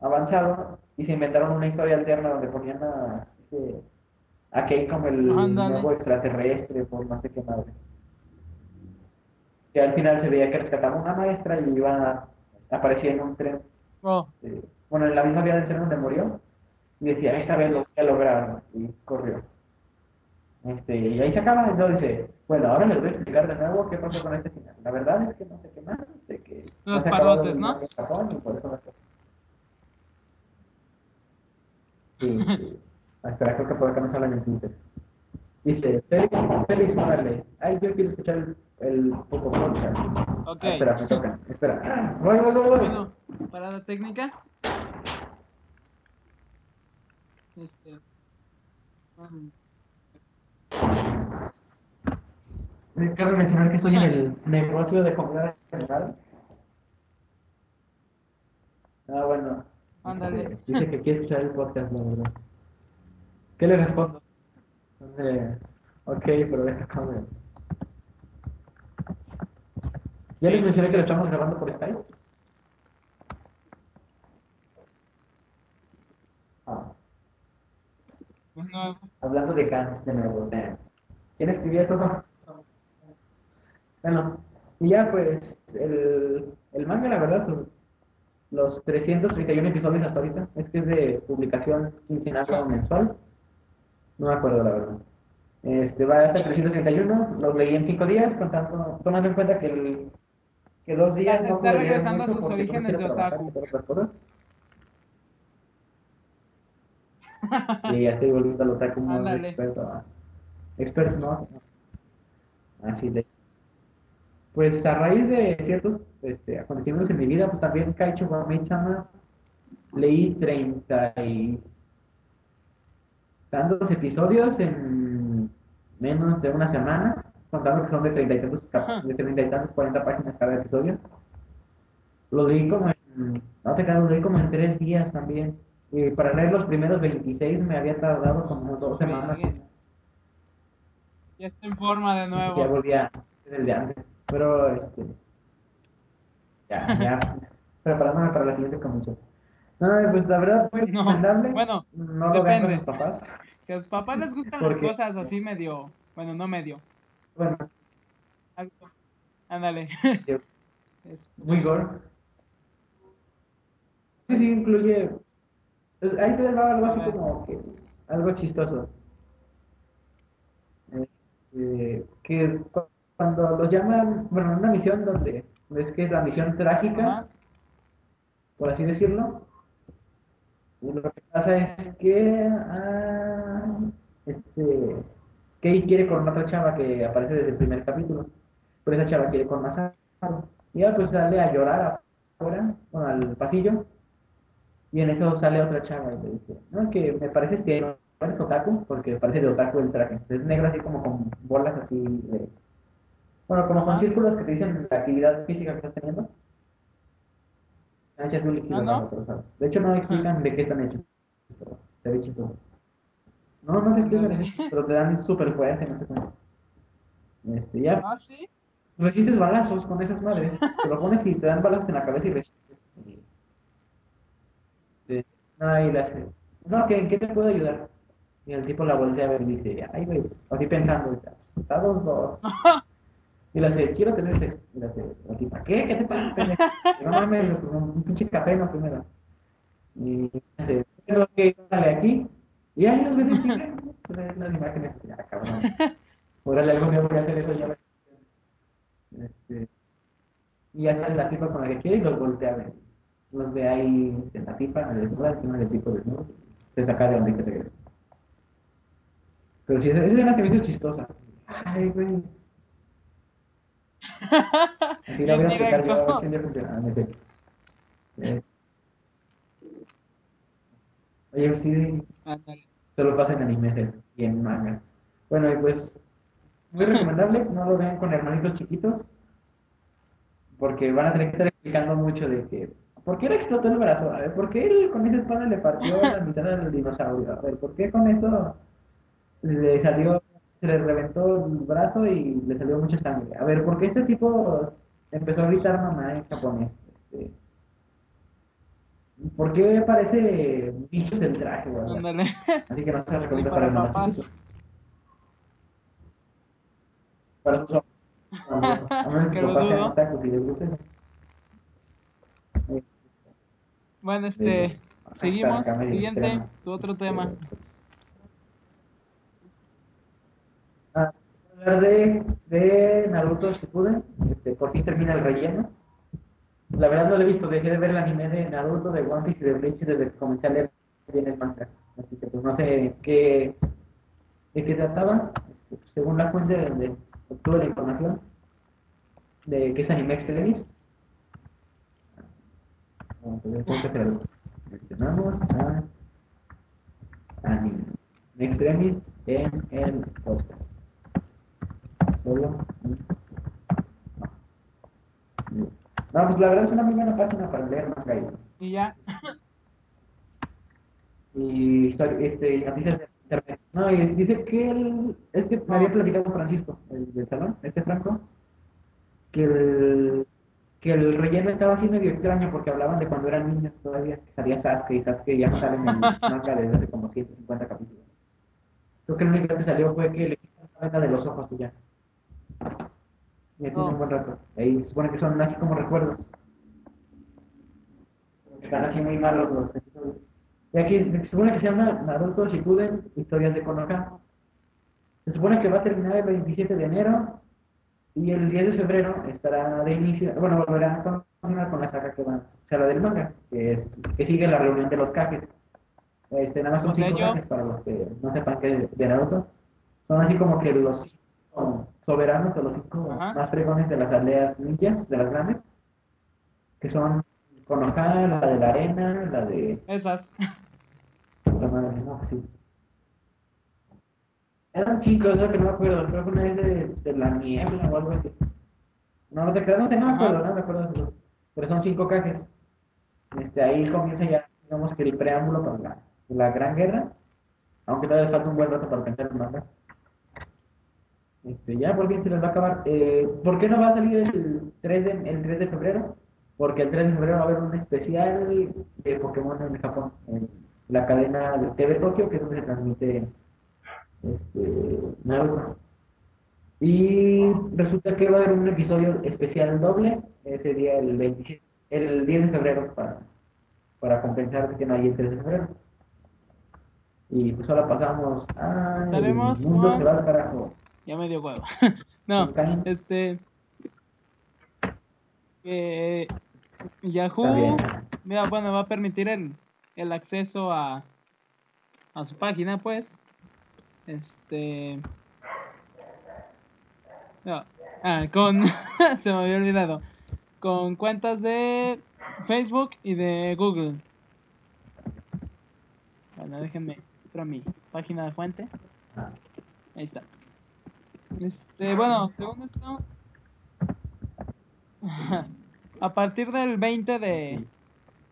Speaker 1: avanzado y se inventaron una historia alterna donde ponían a, este, a Kei como el
Speaker 2: Ándale.
Speaker 1: nuevo extraterrestre por no sé qué madre. Que al final se veía que rescataba una maestra y iba, aparecía en un tren
Speaker 2: Oh,
Speaker 1: eh, bueno, en la misma vía del tren donde murió, y decía, esta vez lo voy a lograr, y corrió. Este, y ahí se acaba, entonces bueno, ahora les voy a explicar de nuevo qué pasó con este final. La verdad es que no sé qué más, de que
Speaker 2: Los
Speaker 1: no
Speaker 2: parotes, ¿no?
Speaker 1: manga en Japón y por eso no está. Sí, sí. [LAUGHS] Espera, creo que por acá nos hablan en Twitter. Dice, Félix, Félix Morales, ay, yo quiero escuchar el, el Poco Podcast.
Speaker 2: Ok.
Speaker 1: Ah, espera, me toca, espera. Ah, voy, voy, voy, voy.
Speaker 2: bueno, parada técnica. Este. um,
Speaker 1: Eh, Cabe mencionar que estoy en el negocio de comida general. Ah, bueno.
Speaker 2: Ándale.
Speaker 1: Dice que quiere escuchar el podcast, la verdad. ¿Qué le respondo? Eh, ok, pero deja. ¿Ya les mencioné que lo estamos grabando por Skype? Ah,
Speaker 2: bueno,
Speaker 1: hablando de Gans de nuevo. ¿Quién escribía eso? Bueno, y ya pues, el, el manga, la verdad, pues, los 331 episodios hasta ahorita, es que es de publicación quincenal o mensual, no me acuerdo la verdad. Este, va hasta el 331, los leí en 5 días, contando, tomando en cuenta que, el, que dos días
Speaker 2: Ya se
Speaker 1: no
Speaker 2: está regresando a sus orígenes de otaku. [LAUGHS]
Speaker 1: y ya estoy volviendo al otaku
Speaker 2: Ándale.
Speaker 1: experto. Experto, no. Así de. Pues a raíz de ciertos este, acontecimientos en mi vida, pues también Kaicho Wame-chama leí 30 y tantos episodios en menos de una semana, contando que son de 30 y tantos, de 30 y tantos, 40 páginas cada episodio. Lo leí como en, no te lo leí como en 3 días también. Y para leer los primeros 26 me había tardado como dos semanas.
Speaker 2: Ya está en forma de
Speaker 1: Ya
Speaker 2: nuevo.
Speaker 1: volví a ser el de antes. Pero, este. Ya, ya. [LAUGHS] preparándome para la siguiente comisión. No, pues la verdad fue
Speaker 2: No,
Speaker 1: recomendable.
Speaker 2: bueno,
Speaker 1: no lo con
Speaker 2: depende.
Speaker 1: sus papás.
Speaker 2: Que a sus papás les gustan
Speaker 1: ¿Por
Speaker 2: las
Speaker 1: qué?
Speaker 2: cosas así medio. Bueno, no medio.
Speaker 1: Bueno.
Speaker 2: Ándale. [LAUGHS]
Speaker 1: muy gore. Sí, sí, incluye. pues, Ahí te va algo así como que. Algo chistoso. Eh, que cu- cuando los llaman. Bueno, en una misión donde. Es que es la misión trágica. Por así decirlo. Lo que pasa es que ah, este Kei quiere con otra chava que aparece desde el primer capítulo, pero esa chava quiere con Masaru. Y ella pues sale a llorar afuera, bueno, al pasillo, y en eso sale otra chava y le dice, no, que me parece que no eres otaku, porque parece de otaku el traje. Es negro así como con bolas así de... Bueno, como con círculos que te dicen la actividad física que estás teniendo. Hechas de un líquido
Speaker 2: Ah, ¿no?
Speaker 1: raro, pero sabes. De hecho, no explican de qué están hechos. Pero se ve chistoso. No, no te explican [LAUGHS] pero te dan super fuerza y no sé cómo. Este, ya
Speaker 2: Ah, sí.
Speaker 1: resistes balazos con esas madres. Te lo pones y te dan balazos en la cabeza y resistes. Sí. No, y hace, no, ¿qué, ¿qué te puedo ayudar? Y el tipo la voltea a ver y dice, ay, güey, así pensando, está dos, dos. [LAUGHS] Y le hace, quiero tener sexo. Y le hace, la tipa, ¿qué? ¿Qué te pasa? No mames, un pinche café, no primero. Y dice, tengo que darle aquí. Y ahí nos ves en chica. Pues, Las imágenes, ya, cabrón. [LAUGHS] Órale, algún día voy a hacer eso ya. Este, y ya sale la tipa con la que quiere y los voltea a ver. Los ve ahí en la tipa, desnuda, encima del tipo desnudo. Se saca de donde y se regresa. Pero si esa esa escena se me hizo chistosa. Ay, güey. [LAUGHS] Así la voy a explicar yo, a ver si funciona. Eh. Oye, sí, solo pasa en animes y en manga. Bueno, y pues, muy [LAUGHS] recomendable, no lo vean con hermanitos chiquitos, porque van a tener que estar explicando mucho de que, ¿por qué le explotó el brazo? A ver, ¿por qué él con esa espada le partió la mitad del dinosaurio? A ver, ¿por qué con eso le salió, se le reventó el brazo y le salió mucha sangre? A ver, ¿por qué este tipo empezó a gritar mamá en japonés? Este, ¿Por qué parece bichos el traje, güey? Así que no se recomienda
Speaker 2: para
Speaker 1: para el
Speaker 2: papás.
Speaker 1: Para sus. [LAUGHS] A menos que les
Speaker 2: Bueno, este, seguimos. Siguiente, tu otro tema.
Speaker 1: Eh, pues. Ah, hablar de, de Naruto Shippuden, este, por fin termina el relleno. La verdad no lo he visto, dejé de ver el anime de Naruto, de One Piece y de Bleach desde que comencé a leer bien el manga. Así que pues no sé qué, de qué trataba. Este, pues, según la fuente de donde obtuve la información, de que es anime extremis. Vamos a ver, ¿cómo se llama? Mencionamos a anime extremis en el podcast. Solo. No. Pues la verdad es una muy buena página para leer manga y,
Speaker 2: Y ya. [LAUGHS]
Speaker 1: y este, noticias de internet. No, y dice que el, es que me había platicado con Francisco, el del salón, este Franco, que el, que el relleno estaba así medio extraño porque hablaban de cuando eran niños todavía, que salía Sasuke y Sasuke ya sale en el manga desde hace como 150 capítulos. Creo que lo único que salió fue que le quitaron la venda de los ojos y ya. Ya tiene
Speaker 2: Oh.
Speaker 1: un buen rato. Ahí se supone que son así como recuerdos. Están así muy malos los episodios. Y aquí se supone que se llama Naruto Shippuden, Historias de Konoha. Se supone que va a terminar el 27 de enero y el 10 de febrero estará de inicio, bueno, volverá a continuar con la saga que va, o sea, la del manga, que, es, que sigue la reunión de los cajes. Este, nada más son cinco cajes para los que no sepan que es de Naruto. Son así como que los cinco soberanos o los cinco
Speaker 2: Ajá.
Speaker 1: más fregones de las aldeas ninjas, de las grandes, que son Konoha, la de la arena, la de
Speaker 2: Esas.
Speaker 1: la madre, no, sí. Eran cinco, es lo que no me acuerdo, creo que una es de, de la niebla o algo así. No, no te creas, no sé, no me acuerdo, no me acuerdo de. Pero son cinco cajes. Este, ahí comienza ya, digamos que el preámbulo para la, la gran guerra. Aunque todavía falta un buen rato para pensar en manga. Este, ya por fin se les va a acabar. Eh, ¿Por qué no va a salir el 3 de, el 3 de febrero? Porque el 3 de febrero va a haber un especial de Pokémon en Japón, en la cadena de TV Tokio, que es donde se transmite este, Naruto. Y resulta que va a haber un episodio especial doble ese día, el 27, el 10 de febrero, para, para compensar que no hay el 3 de febrero. Y pues ahora pasamos a. El mundo se va al carajo.
Speaker 2: Ya me dio huevo. [LAUGHS] no,
Speaker 1: Buscan.
Speaker 2: este.
Speaker 1: Está
Speaker 2: Yahoo mira, bueno, va a permitir el, el acceso a, a su página, pues. Este. No, ah, con. [LAUGHS] se me había olvidado. Con cuentas de Facebook y de Google. Bueno, déjenme. Entro a mi página de fuente.
Speaker 1: Ah,
Speaker 2: Ahí está. Este, bueno, según esto, [LAUGHS] a partir del 20 de,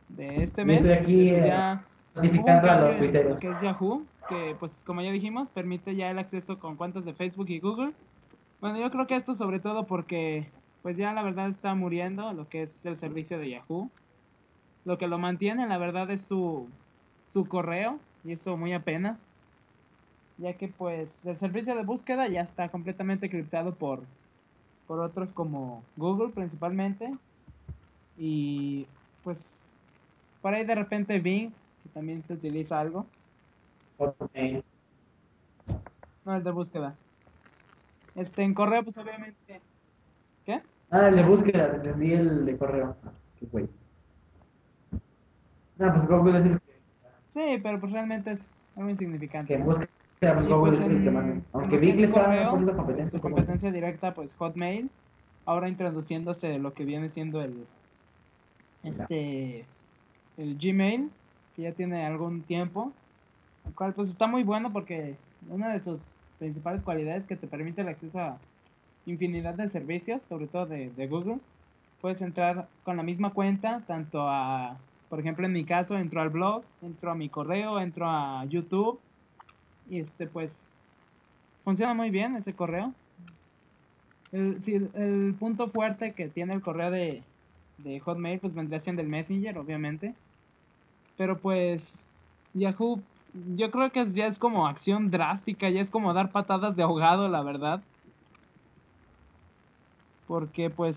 Speaker 2: de este mes,
Speaker 1: estoy aquí, eh,
Speaker 2: ya
Speaker 1: notificando a los tuiteros.
Speaker 2: que es Yahoo, que pues como ya dijimos, permite ya el acceso con cuentas de Facebook y Google. Bueno, yo creo que esto sobre todo porque pues ya la verdad está muriendo lo que es el servicio de Yahoo. Lo que lo mantiene, la verdad, es su, su correo, y eso muy apenas ya que pues el servicio de búsqueda ya está completamente criptado por por otros como Google principalmente. Y pues por ahí de repente Bing, que también se utiliza algo.
Speaker 1: Hotmail.
Speaker 2: No, es de búsqueda. Este, en correo, pues obviamente. ¿Qué?
Speaker 1: Ah, el de búsqueda, entendí el de correo. Qué güey. No, pues Google es el
Speaker 2: Sí, pero pues realmente es algo
Speaker 1: que
Speaker 2: insignificante.
Speaker 1: Pues Google
Speaker 2: pues,
Speaker 1: es el que
Speaker 2: en-
Speaker 1: manda.
Speaker 2: en
Speaker 1: Aunque
Speaker 2: es
Speaker 1: le está
Speaker 2: correo,
Speaker 1: poniendo
Speaker 2: Su
Speaker 1: competencia.
Speaker 2: competencia directa, pues Hotmail. Ahora introduciéndose lo que viene siendo el. Este. El Gmail, que ya tiene algún tiempo. El cual, pues está muy bueno porque una de sus principales cualidades es que te permite el acceso a infinidad de servicios, sobre todo de, de Google. Puedes entrar con la misma cuenta, tanto a, por ejemplo, en mi caso, entro al blog, entro a mi correo, entro a YouTube. Y este, pues, funciona muy bien ese correo. El, sí, el, punto fuerte que tiene el correo de, de Hotmail, pues vendría siendo el Messenger, obviamente. Pero pues, Yahoo, yo creo que ya es como acción drástica, ya es como dar patadas de ahogado, la verdad. Porque pues,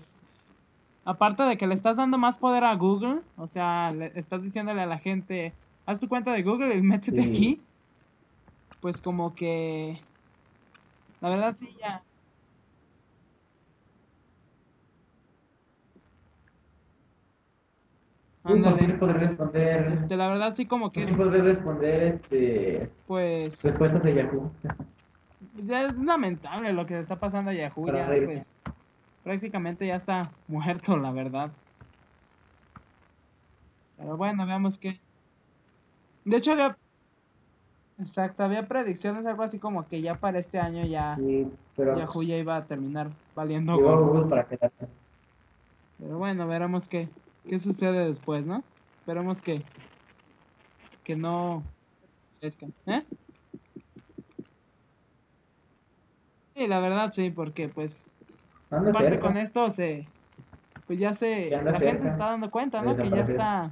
Speaker 2: aparte de que le estás dando más poder a Google, o sea, le estás diciéndole a la gente, haz tu cuenta de Google y métete
Speaker 1: Sí.
Speaker 2: aquí. Pues como que, la verdad sí, ya. Ándale.
Speaker 1: también podrá responder.
Speaker 2: Este, la verdad sí como que
Speaker 1: También podrá responder este,
Speaker 2: pues
Speaker 1: respuestas de Yahoo.
Speaker 2: ya es lamentable lo que está pasando a Yahoo
Speaker 1: Para
Speaker 2: ya
Speaker 1: reírme.
Speaker 2: pues prácticamente ya está muerto la verdad pero bueno veamos que de hecho había exacto había predicciones algo así como que ya para este año ya
Speaker 1: Sí, pero
Speaker 2: Yahoo ya iba a terminar valiendo gorro.
Speaker 1: Para quedarse.
Speaker 2: pero bueno veremos qué qué sucede después no esperemos que que no crezcan. ¿eh? Sí, la verdad sí, porque pues aparte
Speaker 1: cerca.
Speaker 2: con esto se pues ya se
Speaker 1: Ya
Speaker 2: la gente se está dando cuenta no que ya está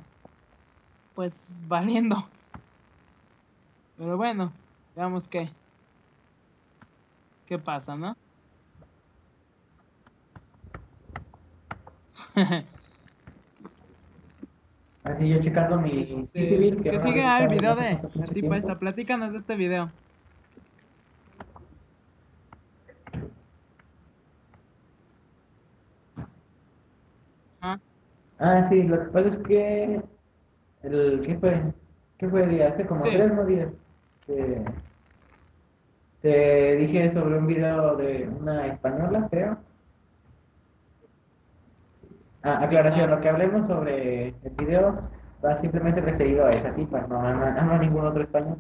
Speaker 2: pues valiendo pero bueno veamos qué qué pasa no [LAUGHS]
Speaker 1: Así yo checando mi
Speaker 2: Este, que ah, el video de la tipa esta platícanos de este video ah
Speaker 1: Ah, sí, lo que pasa es que el ¿qué fue? ¿Qué fue el día? Hace como
Speaker 2: Sí.
Speaker 1: tres días. Que te dije sobre un video de una española, creo. Ah, aclaración, lo que hablemos sobre el video va simplemente referido a esa tipa, no a, no a ningún otro español,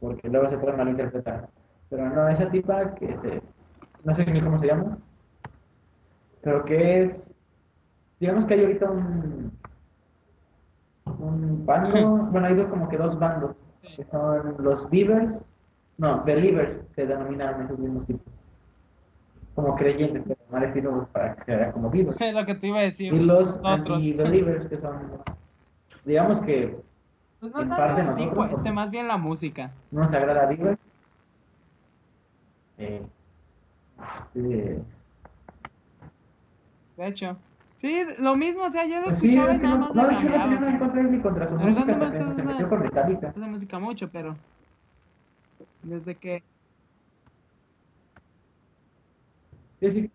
Speaker 1: porque luego se puede malinterpretar. Pero no, esa tipa que se, no sé ni cómo se llama, pero que es, digamos que hay ahorita un, un bando, [LAUGHS] bueno, hay dos, como que dos bandos, que son los Beavers, no, Believers se denominan esos mismos tipos, como creyentes, pero mal estilo para que se vea como vivos.
Speaker 2: es lo que te iba a decir
Speaker 1: Y los anti-believers, que son, digamos que
Speaker 2: Pues no
Speaker 1: en parte nosotros,
Speaker 2: tipo, este, más bien la música.
Speaker 1: no nos agrada Bieber. Eh, eh,
Speaker 2: De hecho. Sí, lo mismo, o sea, yo lo
Speaker 1: pues
Speaker 2: escuchaba
Speaker 1: es que
Speaker 2: nada
Speaker 1: no,
Speaker 2: más
Speaker 1: no, de hecho no
Speaker 2: cambiaba,
Speaker 1: tenía nada en
Speaker 2: o sea,
Speaker 1: contra de él ni contra su música,
Speaker 2: no
Speaker 1: se metió con Metallica.
Speaker 2: hace música mucho, pero desde que
Speaker 1: Sí, sí.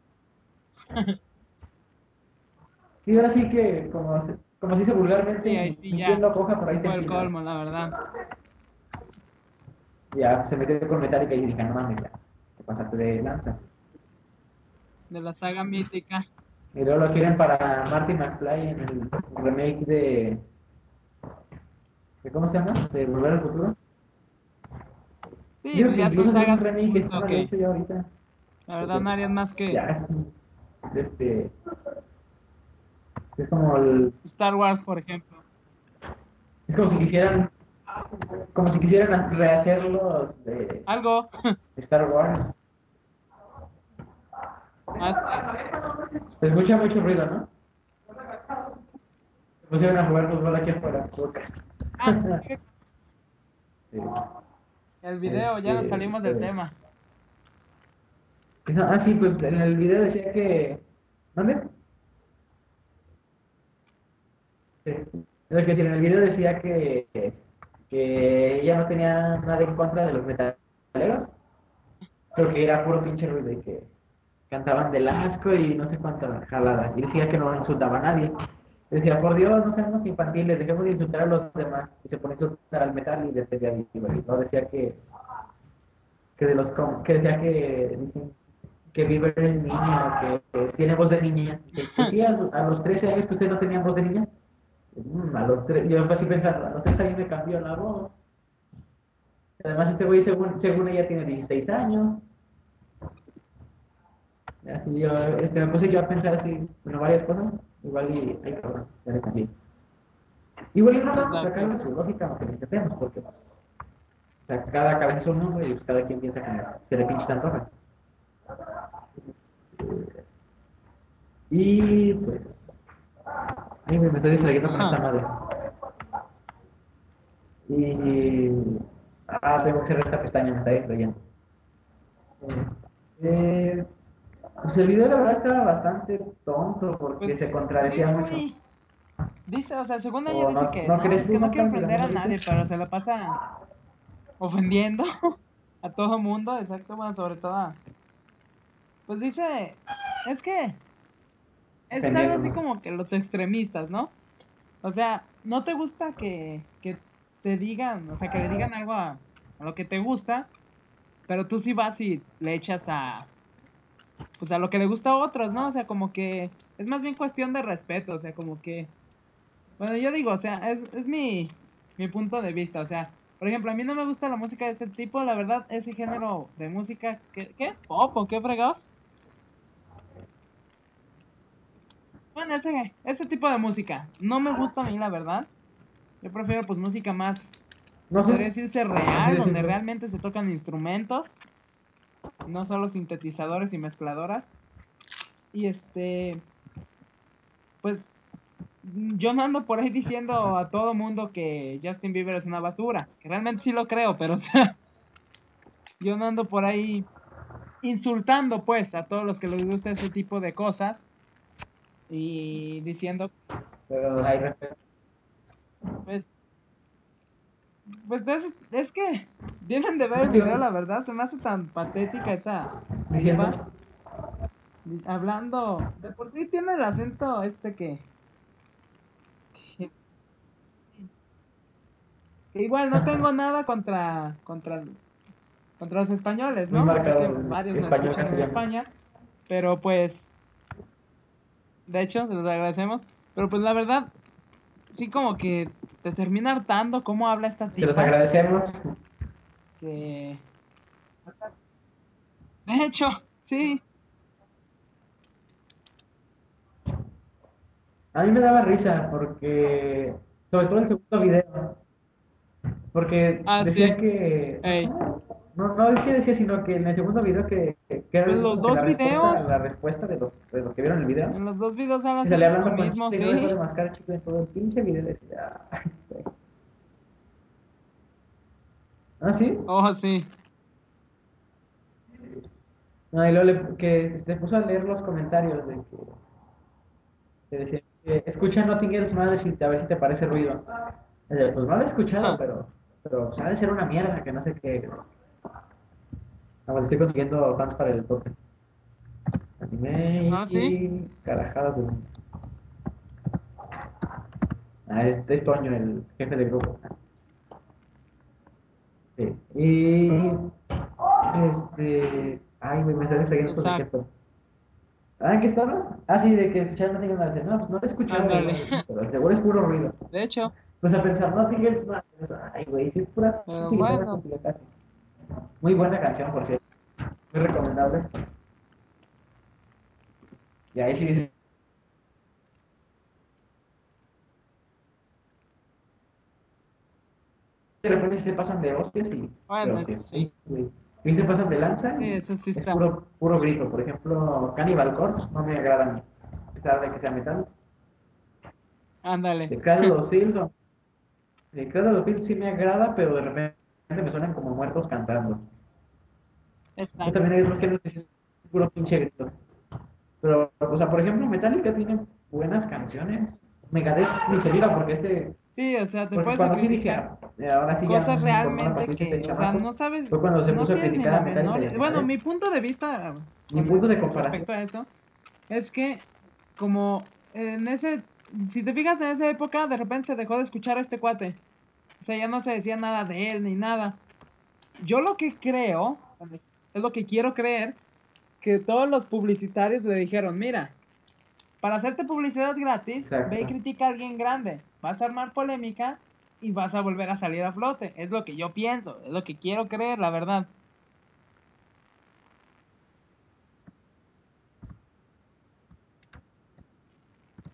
Speaker 1: Sí, ahora sí que, como se, como se dice vulgarmente,
Speaker 2: sí, ahí sí ya
Speaker 1: mintiendo coja por ahí te
Speaker 2: fue el
Speaker 1: empiezas.
Speaker 2: colmo, la verdad.
Speaker 1: Ya se metió con Metallica y dije, no mames, ya, te pasaste de lanza.
Speaker 2: De la saga mítica.
Speaker 1: Y luego lo quieren para Marty McFly en el remake de... de ¿Cómo se llama? De Volver al Futuro.
Speaker 2: Sí, ya son
Speaker 1: es un
Speaker 2: sagas
Speaker 1: remake que hecho ya ahorita.
Speaker 2: la verdad no harían más que
Speaker 1: Ya es este... Es como el...
Speaker 2: Star Wars, por ejemplo.
Speaker 1: Es como si quisieran... Como si quisieran rehacerlos de
Speaker 2: Algo. [LAUGHS]
Speaker 1: Star Wars.
Speaker 2: Más-
Speaker 1: Se escucha mucho ruido, ¿no? Se pusieron a jugar fútbol aquí afuera.
Speaker 2: Ah,
Speaker 1: Sí.
Speaker 2: el video, ya nos
Speaker 1: Este,
Speaker 2: salimos del
Speaker 1: este,
Speaker 2: tema.
Speaker 1: Ah, sí, pues en el video decía que... ¿Dónde? Sí. Que en el video decía que, que ella no tenía nada en contra de los metaleros, pero que era puro pinche ruido y que cantaban del asco y no sé cuántas jaladas. Y decía que no insultaba a nadie. Decía, por Dios, no seamos infantiles, dejemos de insultar a los demás. Y se pone a insultar al metal y desde ahí. No decía que, que de los que decía que que Bieber es niña, que, que tiene voz de niña. Que, pues sí, a, a los 13 años que ustedes no tenían voz de niña. Mm, a los tres, yo así pensando, a los 3 años me cambió la voz. Además, este güey, según, según ella, tiene 16 años. Así yo, este, me puse yo a pensar así, bueno, varias cosas. Igual y, ay cabrón, le cambié. Igual y no vamos a sacar de su lógica, aunque lo intentemos, porque pues, o sea, cada cabeza es un mundo y pues, cada quien piensa que se le pinche tanto. Y pues, ay, me estoy distrayendo con esta madre. Y, ah, tengo que cerrar esta pestaña, me está distrayendo. Eh, pues el video la verdad estaba bastante tonto porque
Speaker 2: Pues,
Speaker 1: se contradecía
Speaker 2: sí,
Speaker 1: mucho.
Speaker 2: güey. Dice, o sea, según
Speaker 1: O
Speaker 2: ella dice
Speaker 1: no-
Speaker 2: que
Speaker 1: no
Speaker 2: no, es que no quiere ofender a
Speaker 1: ¿no
Speaker 2: nadie, pero se la pasa ofendiendo [LAUGHS] a todo mundo, exacto, bueno, sobre todo a- Pues dice, es que es algo así como que los extremistas, ¿no? O sea, no te gusta que, que te digan, o sea, que le digan algo a, a lo que te gusta, pero tú sí vas y le echas a, pues a lo que le gusta a otros, ¿no? O sea, como que es más bien cuestión de respeto, o sea, como que, bueno, yo digo, o sea, es, es mi, mi punto de vista, o sea, por ejemplo, a mí no me gusta la música de ese tipo, la verdad, ese género de música, ¿qué, qué es? ¿Pop o qué fregados? Bueno, ese, ese tipo de música, no me gusta a mí, la verdad, yo prefiero pues música más,
Speaker 1: No
Speaker 2: podría decirse real, donde realmente se tocan instrumentos, no solo sintetizadores y mezcladoras. Y este, pues yo no ando por ahí diciendo a todo mundo que Justin Bieber es una basura, que realmente sí lo creo, pero [LAUGHS] o sea, yo no ando por ahí insultando pues a todos los que les gusta ese tipo de cosas y diciendo
Speaker 1: Pero hay
Speaker 2: pues pues es, es que vienen de ver el video la verdad se me hace tan patética esa
Speaker 1: Diciendo.
Speaker 2: tipa. Di- hablando de por sí tiene el acento este que que, igual no tengo nada contra contra contra los españoles no
Speaker 1: marcado
Speaker 2: varios
Speaker 1: español
Speaker 2: en. España pero pues de hecho se los agradecemos pero pues la verdad sí como que te termina hartando cómo habla esta
Speaker 1: Se los
Speaker 2: tipa
Speaker 1: agradecemos.
Speaker 2: que de hecho sí
Speaker 1: A mí me daba risa porque, sobre todo el segundo video, porque
Speaker 2: Ah,
Speaker 1: decía
Speaker 2: sí.
Speaker 1: que,
Speaker 2: Ey.
Speaker 1: No, no es que decía, sino que en el segundo video que, que
Speaker 2: los dos
Speaker 1: la respuesta,
Speaker 2: videos.
Speaker 1: la respuesta de los, de los que vieron el video,
Speaker 2: En los dos videos hablan
Speaker 1: salía
Speaker 2: lo
Speaker 1: con
Speaker 2: mismo,
Speaker 1: chico de
Speaker 2: sí.
Speaker 1: mascar chico en todo el pinche video, decía. ¿Ah, sí?
Speaker 2: Oh, sí.
Speaker 1: No, y luego le, que se puso a leer los comentarios de que, que decía que escucha Nothing Else Matters y a ver si te parece ruido. Pues no lo he escuchado,
Speaker 2: Ah.
Speaker 1: pero, pero pues, ha de ser una mierda que no sé qué. Ah, bueno, estoy consiguiendo fans para el podcast. Anime
Speaker 2: Ah,
Speaker 1: y
Speaker 2: ¿sí?
Speaker 1: carajadas de. Ah, este es Toño, el jefe del grupo. Sí. Y este. Ay, güey, me está distrayendo con gesto. Ah, ¿en qué estaba? Ah, sí, de que escuchar no tengo nada. No, pues no lo he escuchado,
Speaker 2: Ándale.
Speaker 1: güey, pero seguro es puro ruido.
Speaker 2: De hecho,
Speaker 1: Pues a pensar, no sigues más. Ay, güey, sí es pura.
Speaker 2: Pero bueno.
Speaker 1: casi. Muy buena canción, por cierto. Muy recomendable. Y ahí sí dice. De repente se pasan de hostias y.
Speaker 2: Bueno,
Speaker 1: de hostias.
Speaker 2: sí.
Speaker 1: Y se pasan de lanza.
Speaker 2: Sí, eso sí
Speaker 1: es
Speaker 2: está.
Speaker 1: puro, puro grito. Por ejemplo, Cannibal Corpse no me agrada a mí. A pesar de que sea metal. De
Speaker 2: ándale.
Speaker 1: Cradle of Filth, o- de Cradle of Filth sí me agrada, pero de repente me suenan como muertos cantando. Yo
Speaker 2: Exacto.
Speaker 1: también hay otros que sí puro pinche grito. Pero, o sea, por ejemplo, Metallica tiene buenas canciones. Megadeth ni se diga porque este...
Speaker 2: Sí, o sea, te
Speaker 1: Porque
Speaker 2: puedes
Speaker 1: cuando sí dije, eh, ahora sí ya
Speaker 2: cosas
Speaker 1: no me
Speaker 2: realmente que, o sea, no sabes,
Speaker 1: Fue cuando se
Speaker 2: no
Speaker 1: puso a criticar a Metallica
Speaker 2: Bueno,
Speaker 1: Megadeth.
Speaker 2: mi punto de vista
Speaker 1: Mi punto de comparación.
Speaker 2: respecto a eso es que como en ese, si te fijas en esa época, de repente se dejó de escuchar a este cuate. O sea, ya no se decía nada de él ni nada. Yo lo que creo, es lo que quiero creer, que todos los publicitarios le dijeron, mira, para hacerte publicidad gratis,
Speaker 1: Exacto.
Speaker 2: ve y critica a alguien grande, vas a armar polémica y vas a volver a salir a flote. Es lo que yo pienso, es lo que quiero creer, la verdad.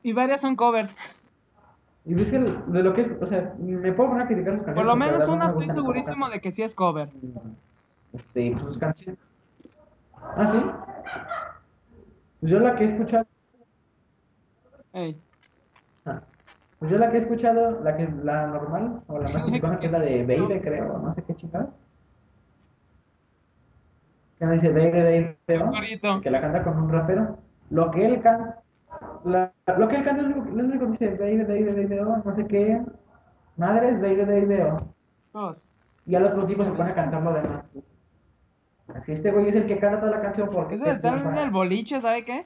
Speaker 2: Y varias son covers.
Speaker 1: Y ves que el- de lo que es, o sea, me puedo poner a criticar sus canciones.
Speaker 2: Por lo menos
Speaker 1: no
Speaker 2: una
Speaker 1: me
Speaker 2: estoy segurísimo de que sí es cover.
Speaker 1: Este, pues, sus canciones. Ah, sí. Pues yo la que he escuchado,
Speaker 2: Ey.
Speaker 1: ah, pues yo la que he escuchado, la que la normal o la más [LAUGHS] chingona que es la de Beire, creo, o no sé qué chingada. Que me dice
Speaker 2: Un corito.
Speaker 1: que la canta con un rapero. Lo que él canta, la, lo que él canta es lo, lo único que dice Beire, Beire, oh, no sé qué. Madres, Beire, Beire, oh. Y al otro tipo se pone a cantar lo demás. Así este güey es el que canta toda la canción porque
Speaker 2: Eso de estar en el boliche, ¿sabe qué?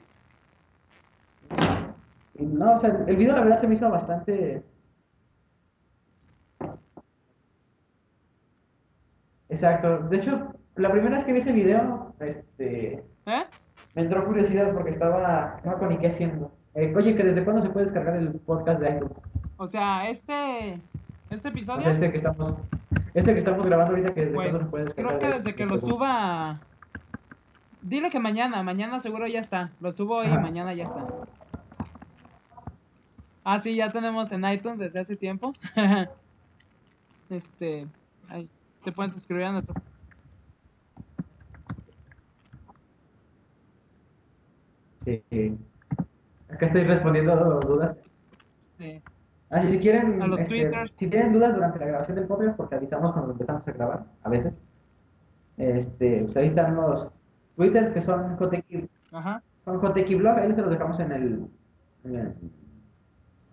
Speaker 1: Y no, o sea, el video la verdad se me hizo bastante... Exacto. De hecho, la primera vez que vi ese video, este. Me entró curiosidad porque estaba, no acuerdo ni qué haciendo. Eh, oye, que desde cuándo se puede descargar el podcast de iTunes.
Speaker 2: O sea, este este
Speaker 1: O
Speaker 2: episodio,
Speaker 1: sea, este que estamos, este que estamos grabando ahorita, que desde
Speaker 2: pues
Speaker 1: cuándo se puede descargar.
Speaker 2: creo que
Speaker 1: el-
Speaker 2: desde que lo suba Dile que mañana, mañana seguro ya está. Lo subo hoy y mañana ya está. Ah, sí, ya tenemos en iTunes desde hace tiempo. [LAUGHS] este, ahí, te pueden suscribir a nuestro
Speaker 1: Sí. Acá estoy respondiendo dudas.
Speaker 2: sí.
Speaker 1: Ah, si quieren,
Speaker 2: A los
Speaker 1: este, si tienen dudas durante la grabación del podcast, porque avisamos cuando empezamos a grabar, a veces. Este, pues ahí están los twitters que son Koteki,
Speaker 2: Ajá.
Speaker 1: son Koteki Blog, ahí se los dejamos en el, en el-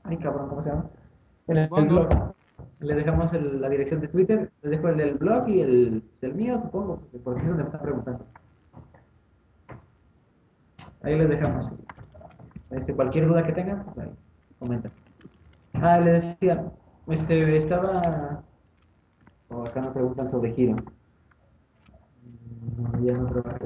Speaker 1: ay cabrón, ¿cómo se llama? En el, blog. Le dejamos el- la dirección de Twitter, les dejo el del blog y el, el mío, supongo, porque por aquí es donde me están preguntando. Ahí les dejamos. Este, cualquier duda que tengan, pues ahí, comenten. Ah, les decía, este, estaba... Oh, acá me preguntan sobre Giro. No, ya no trabaja.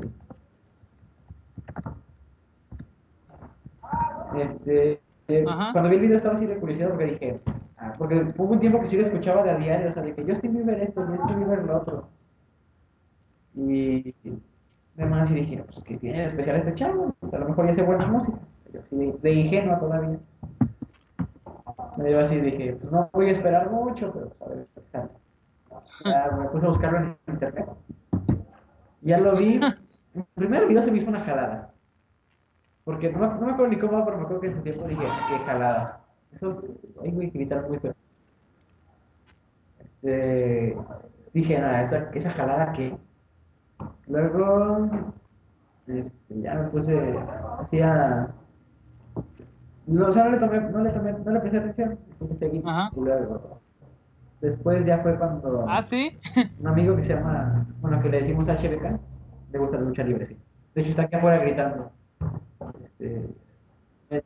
Speaker 1: Este, eh, cuando vi el video estaba así de curiosidad porque dije, ah, porque hubo un tiempo que sí lo escuchaba de a diario, o sea, de que yo estoy Bieber esto, yo estoy Bieber lo otro. Y demás y dije, pues que tiene de especial este chavo, a lo mejor ya hace buena música. Yo así de, ingenua todavía. Me dio así, dije, pues no voy a esperar mucho, pero pues, a ver sale. Ya me puse a buscarlo en internet. Ya lo vi. [LAUGHS] El primer video se me hizo una jalada. Porque no, me- no me acuerdo ni cómo, pero me acuerdo que en su tiempo dije, qué jalada. Esos, ay, güey, gritaron muy feo. Este, dije, nada, esa, esa jalada que. Luego, este, ya me puse, hacía. No, o sea, no le tomé, no le tomé, no le presté atención. Entonces seguí.
Speaker 2: Ajá.
Speaker 1: Y luego, después ya fue cuando
Speaker 2: Ah, sí.
Speaker 1: un amigo que se llama, bueno, que le decimos HBK, le gusta la lucha libre, sí. De hecho, está aquí afuera gritando. Este, me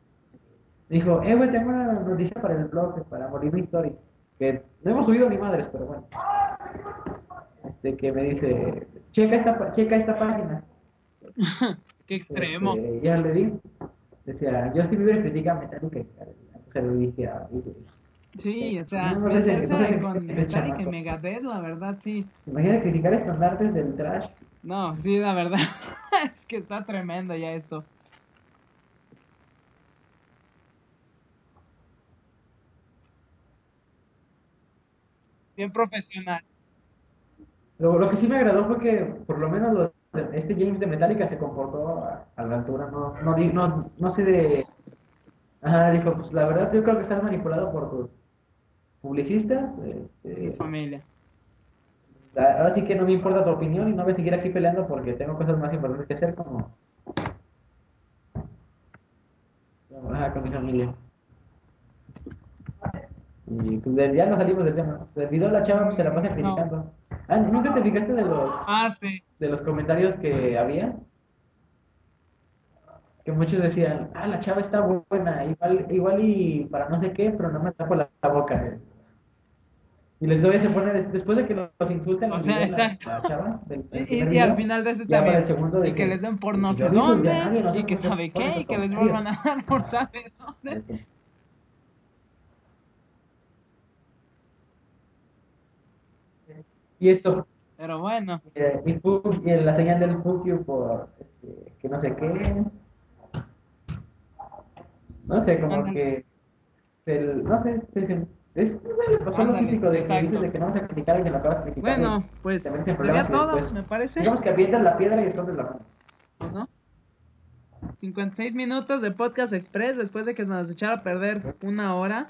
Speaker 1: dijo, eh, güey, tengo una noticia para el blog, para Morir mi Story. Que no hemos subido ni madres, pero bueno. Este, que me dice, checa esta, checa esta página. [LAUGHS]
Speaker 2: Qué extremo.
Speaker 1: Este, ya le di. Decía, Justin Bieber critica a Metallica. O sea, le dije, dije,
Speaker 2: Sí, o sea,
Speaker 1: No, no no
Speaker 2: meterse
Speaker 1: si-
Speaker 2: con [LAUGHS] Metallica y
Speaker 1: chamaco.
Speaker 2: Megadeth, la verdad, sí.
Speaker 1: imagina criticar estandartes del trash.
Speaker 2: No, sí, la verdad. [LAUGHS] es que está tremendo ya esto. Bien profesional.
Speaker 1: Lo, que sí me agradó fue que por lo menos los, este James de Metallica se comportó a, a la altura, no, no, no, no sé de... Ajá, dijo, pues la verdad yo creo que estás manipulado por tus publicistas. Este,
Speaker 2: familia.
Speaker 1: Ahora sí que no me importa tu opinión y no voy a seguir aquí peleando porque tengo cosas más importantes que hacer como... Con mi familia. Y pues, ya no salimos del tema. Se olvidó la chava, pues se la pasa criticando. ¿Nunca te fijaste de los,
Speaker 2: Ah, sí.
Speaker 1: de los comentarios que había? Que muchos decían, ah, la chava está buena, igual, igual y para no sé qué, pero no me tapo la, la boca. Y les doy se pone, después de que los insulten,
Speaker 2: O
Speaker 1: los
Speaker 2: sea,
Speaker 1: la-
Speaker 2: exacto.
Speaker 1: la chava, del- del
Speaker 2: Y, al final de
Speaker 1: para
Speaker 2: también.
Speaker 1: el segundo
Speaker 2: y que les den por no
Speaker 1: "Yo
Speaker 2: sé dónde. Y que sabe qué. Y que les
Speaker 1: comentarios".
Speaker 2: vuelvan a dar por sabe dónde.
Speaker 1: Y esto,
Speaker 2: Pero bueno.
Speaker 1: eh, y, y la señal del you por este, que no sé qué. No sé, como
Speaker 2: Ándale.
Speaker 1: que. el- no sé, se- se- es pues, lo típico de que
Speaker 2: exacto.
Speaker 1: dices de que no vas a criticar y que lo acabas criticando.
Speaker 2: Bueno, pues sería
Speaker 1: y
Speaker 2: todo,
Speaker 1: después-
Speaker 2: me parece.
Speaker 1: Digamos que avientas la piedra y escondes la.
Speaker 2: Pues, ¿no? 56 minutos de podcast express después de que nos echara a perder una hora.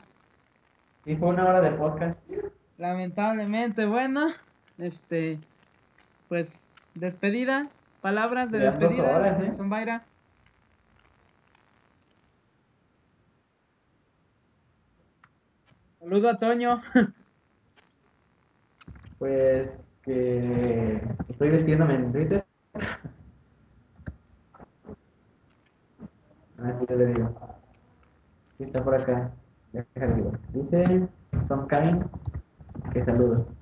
Speaker 1: Y fue una hora de podcast.
Speaker 2: Lamentablemente, bueno, este, pues, despedida, palabras de
Speaker 1: Ya
Speaker 2: despedida,
Speaker 1: horas, ¿eh?
Speaker 2: Saludo a Toño. [LAUGHS]
Speaker 1: Pues que estoy despidiéndome en Twitter. A ver si te le digo. Sí, está por acá. Déjale digo. Dice Some Kind que saludos.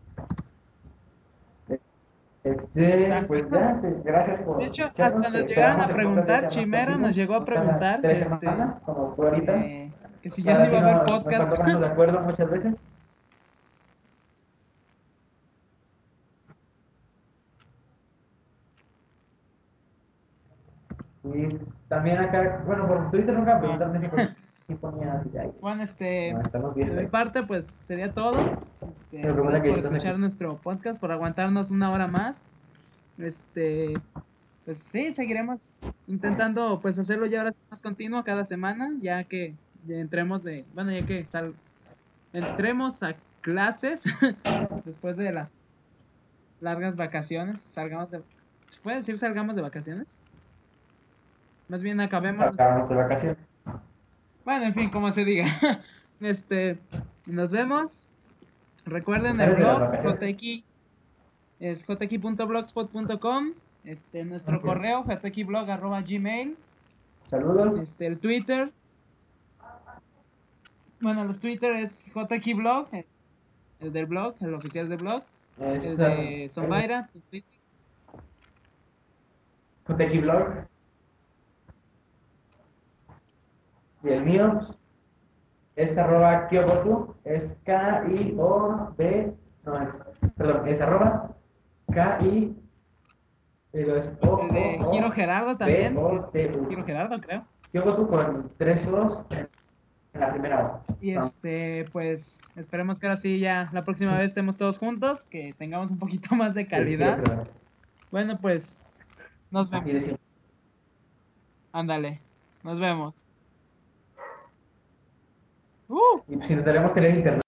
Speaker 1: Este, pues ya, pues, gracias por.
Speaker 2: De hecho, hasta nos llegaron a preguntar, Chimera nos llegó a preguntar,
Speaker 1: Tres
Speaker 2: este,
Speaker 1: semanas, como tú ahorita.
Speaker 2: Eh, que si ya no iba a haber
Speaker 1: nos- nos
Speaker 2: podcast.
Speaker 1: ponernos de acuerdo muchas veces. Y también acá, bueno, por Twitter nunca me preguntaron si pon- si ponía
Speaker 2: Bueno, este,
Speaker 1: no, estamos
Speaker 2: de
Speaker 1: bien.
Speaker 2: mi parte, pues sería todo. Este,
Speaker 1: que
Speaker 2: por escuchar nuestro podcast, por aguantarnos una hora más. Este, pues sí, seguiremos intentando pues hacerlo ya ahora más continuo cada semana, ya que entremos de, bueno, ya que sal, entremos a clases [LAUGHS] después de las largas vacaciones, salgamos de, ¿se puede decir salgamos de vacaciones? Más bien acabemos
Speaker 1: Acabamos de vacaciones.
Speaker 2: bueno, en fin, como se diga. [LAUGHS] Este, nos vemos. Recuerden el blog jx es jx.blogspot.com, este nuestro
Speaker 1: Ok.
Speaker 2: correo jxblog@gmail,
Speaker 1: Saludos.
Speaker 2: este el Twitter. Bueno, los Twitter es jxblog, el, el del blog, el oficial del blog,
Speaker 1: Es,
Speaker 2: el de
Speaker 1: eh,
Speaker 2: Zombaira, tu Twitter.
Speaker 1: Blog. Y el mío es arroba Kyogotu, es K-I-O-B, no es, perdón, es arroba K-I, pero es O,
Speaker 2: de Giro Gerardo también. Giro Gerardo, creo.
Speaker 1: Kyogotu con tres O's en la primera O.
Speaker 2: Y este, pues, esperemos que ahora sí ya la próxima vez estemos todos juntos, que tengamos un poquito [LAUGHS] más de calidad.
Speaker 1: Sí, sí,
Speaker 2: Bueno, pues, nos vemos. Ándale, nos vemos. ¡Uh!
Speaker 1: Necesitaremos tener internet.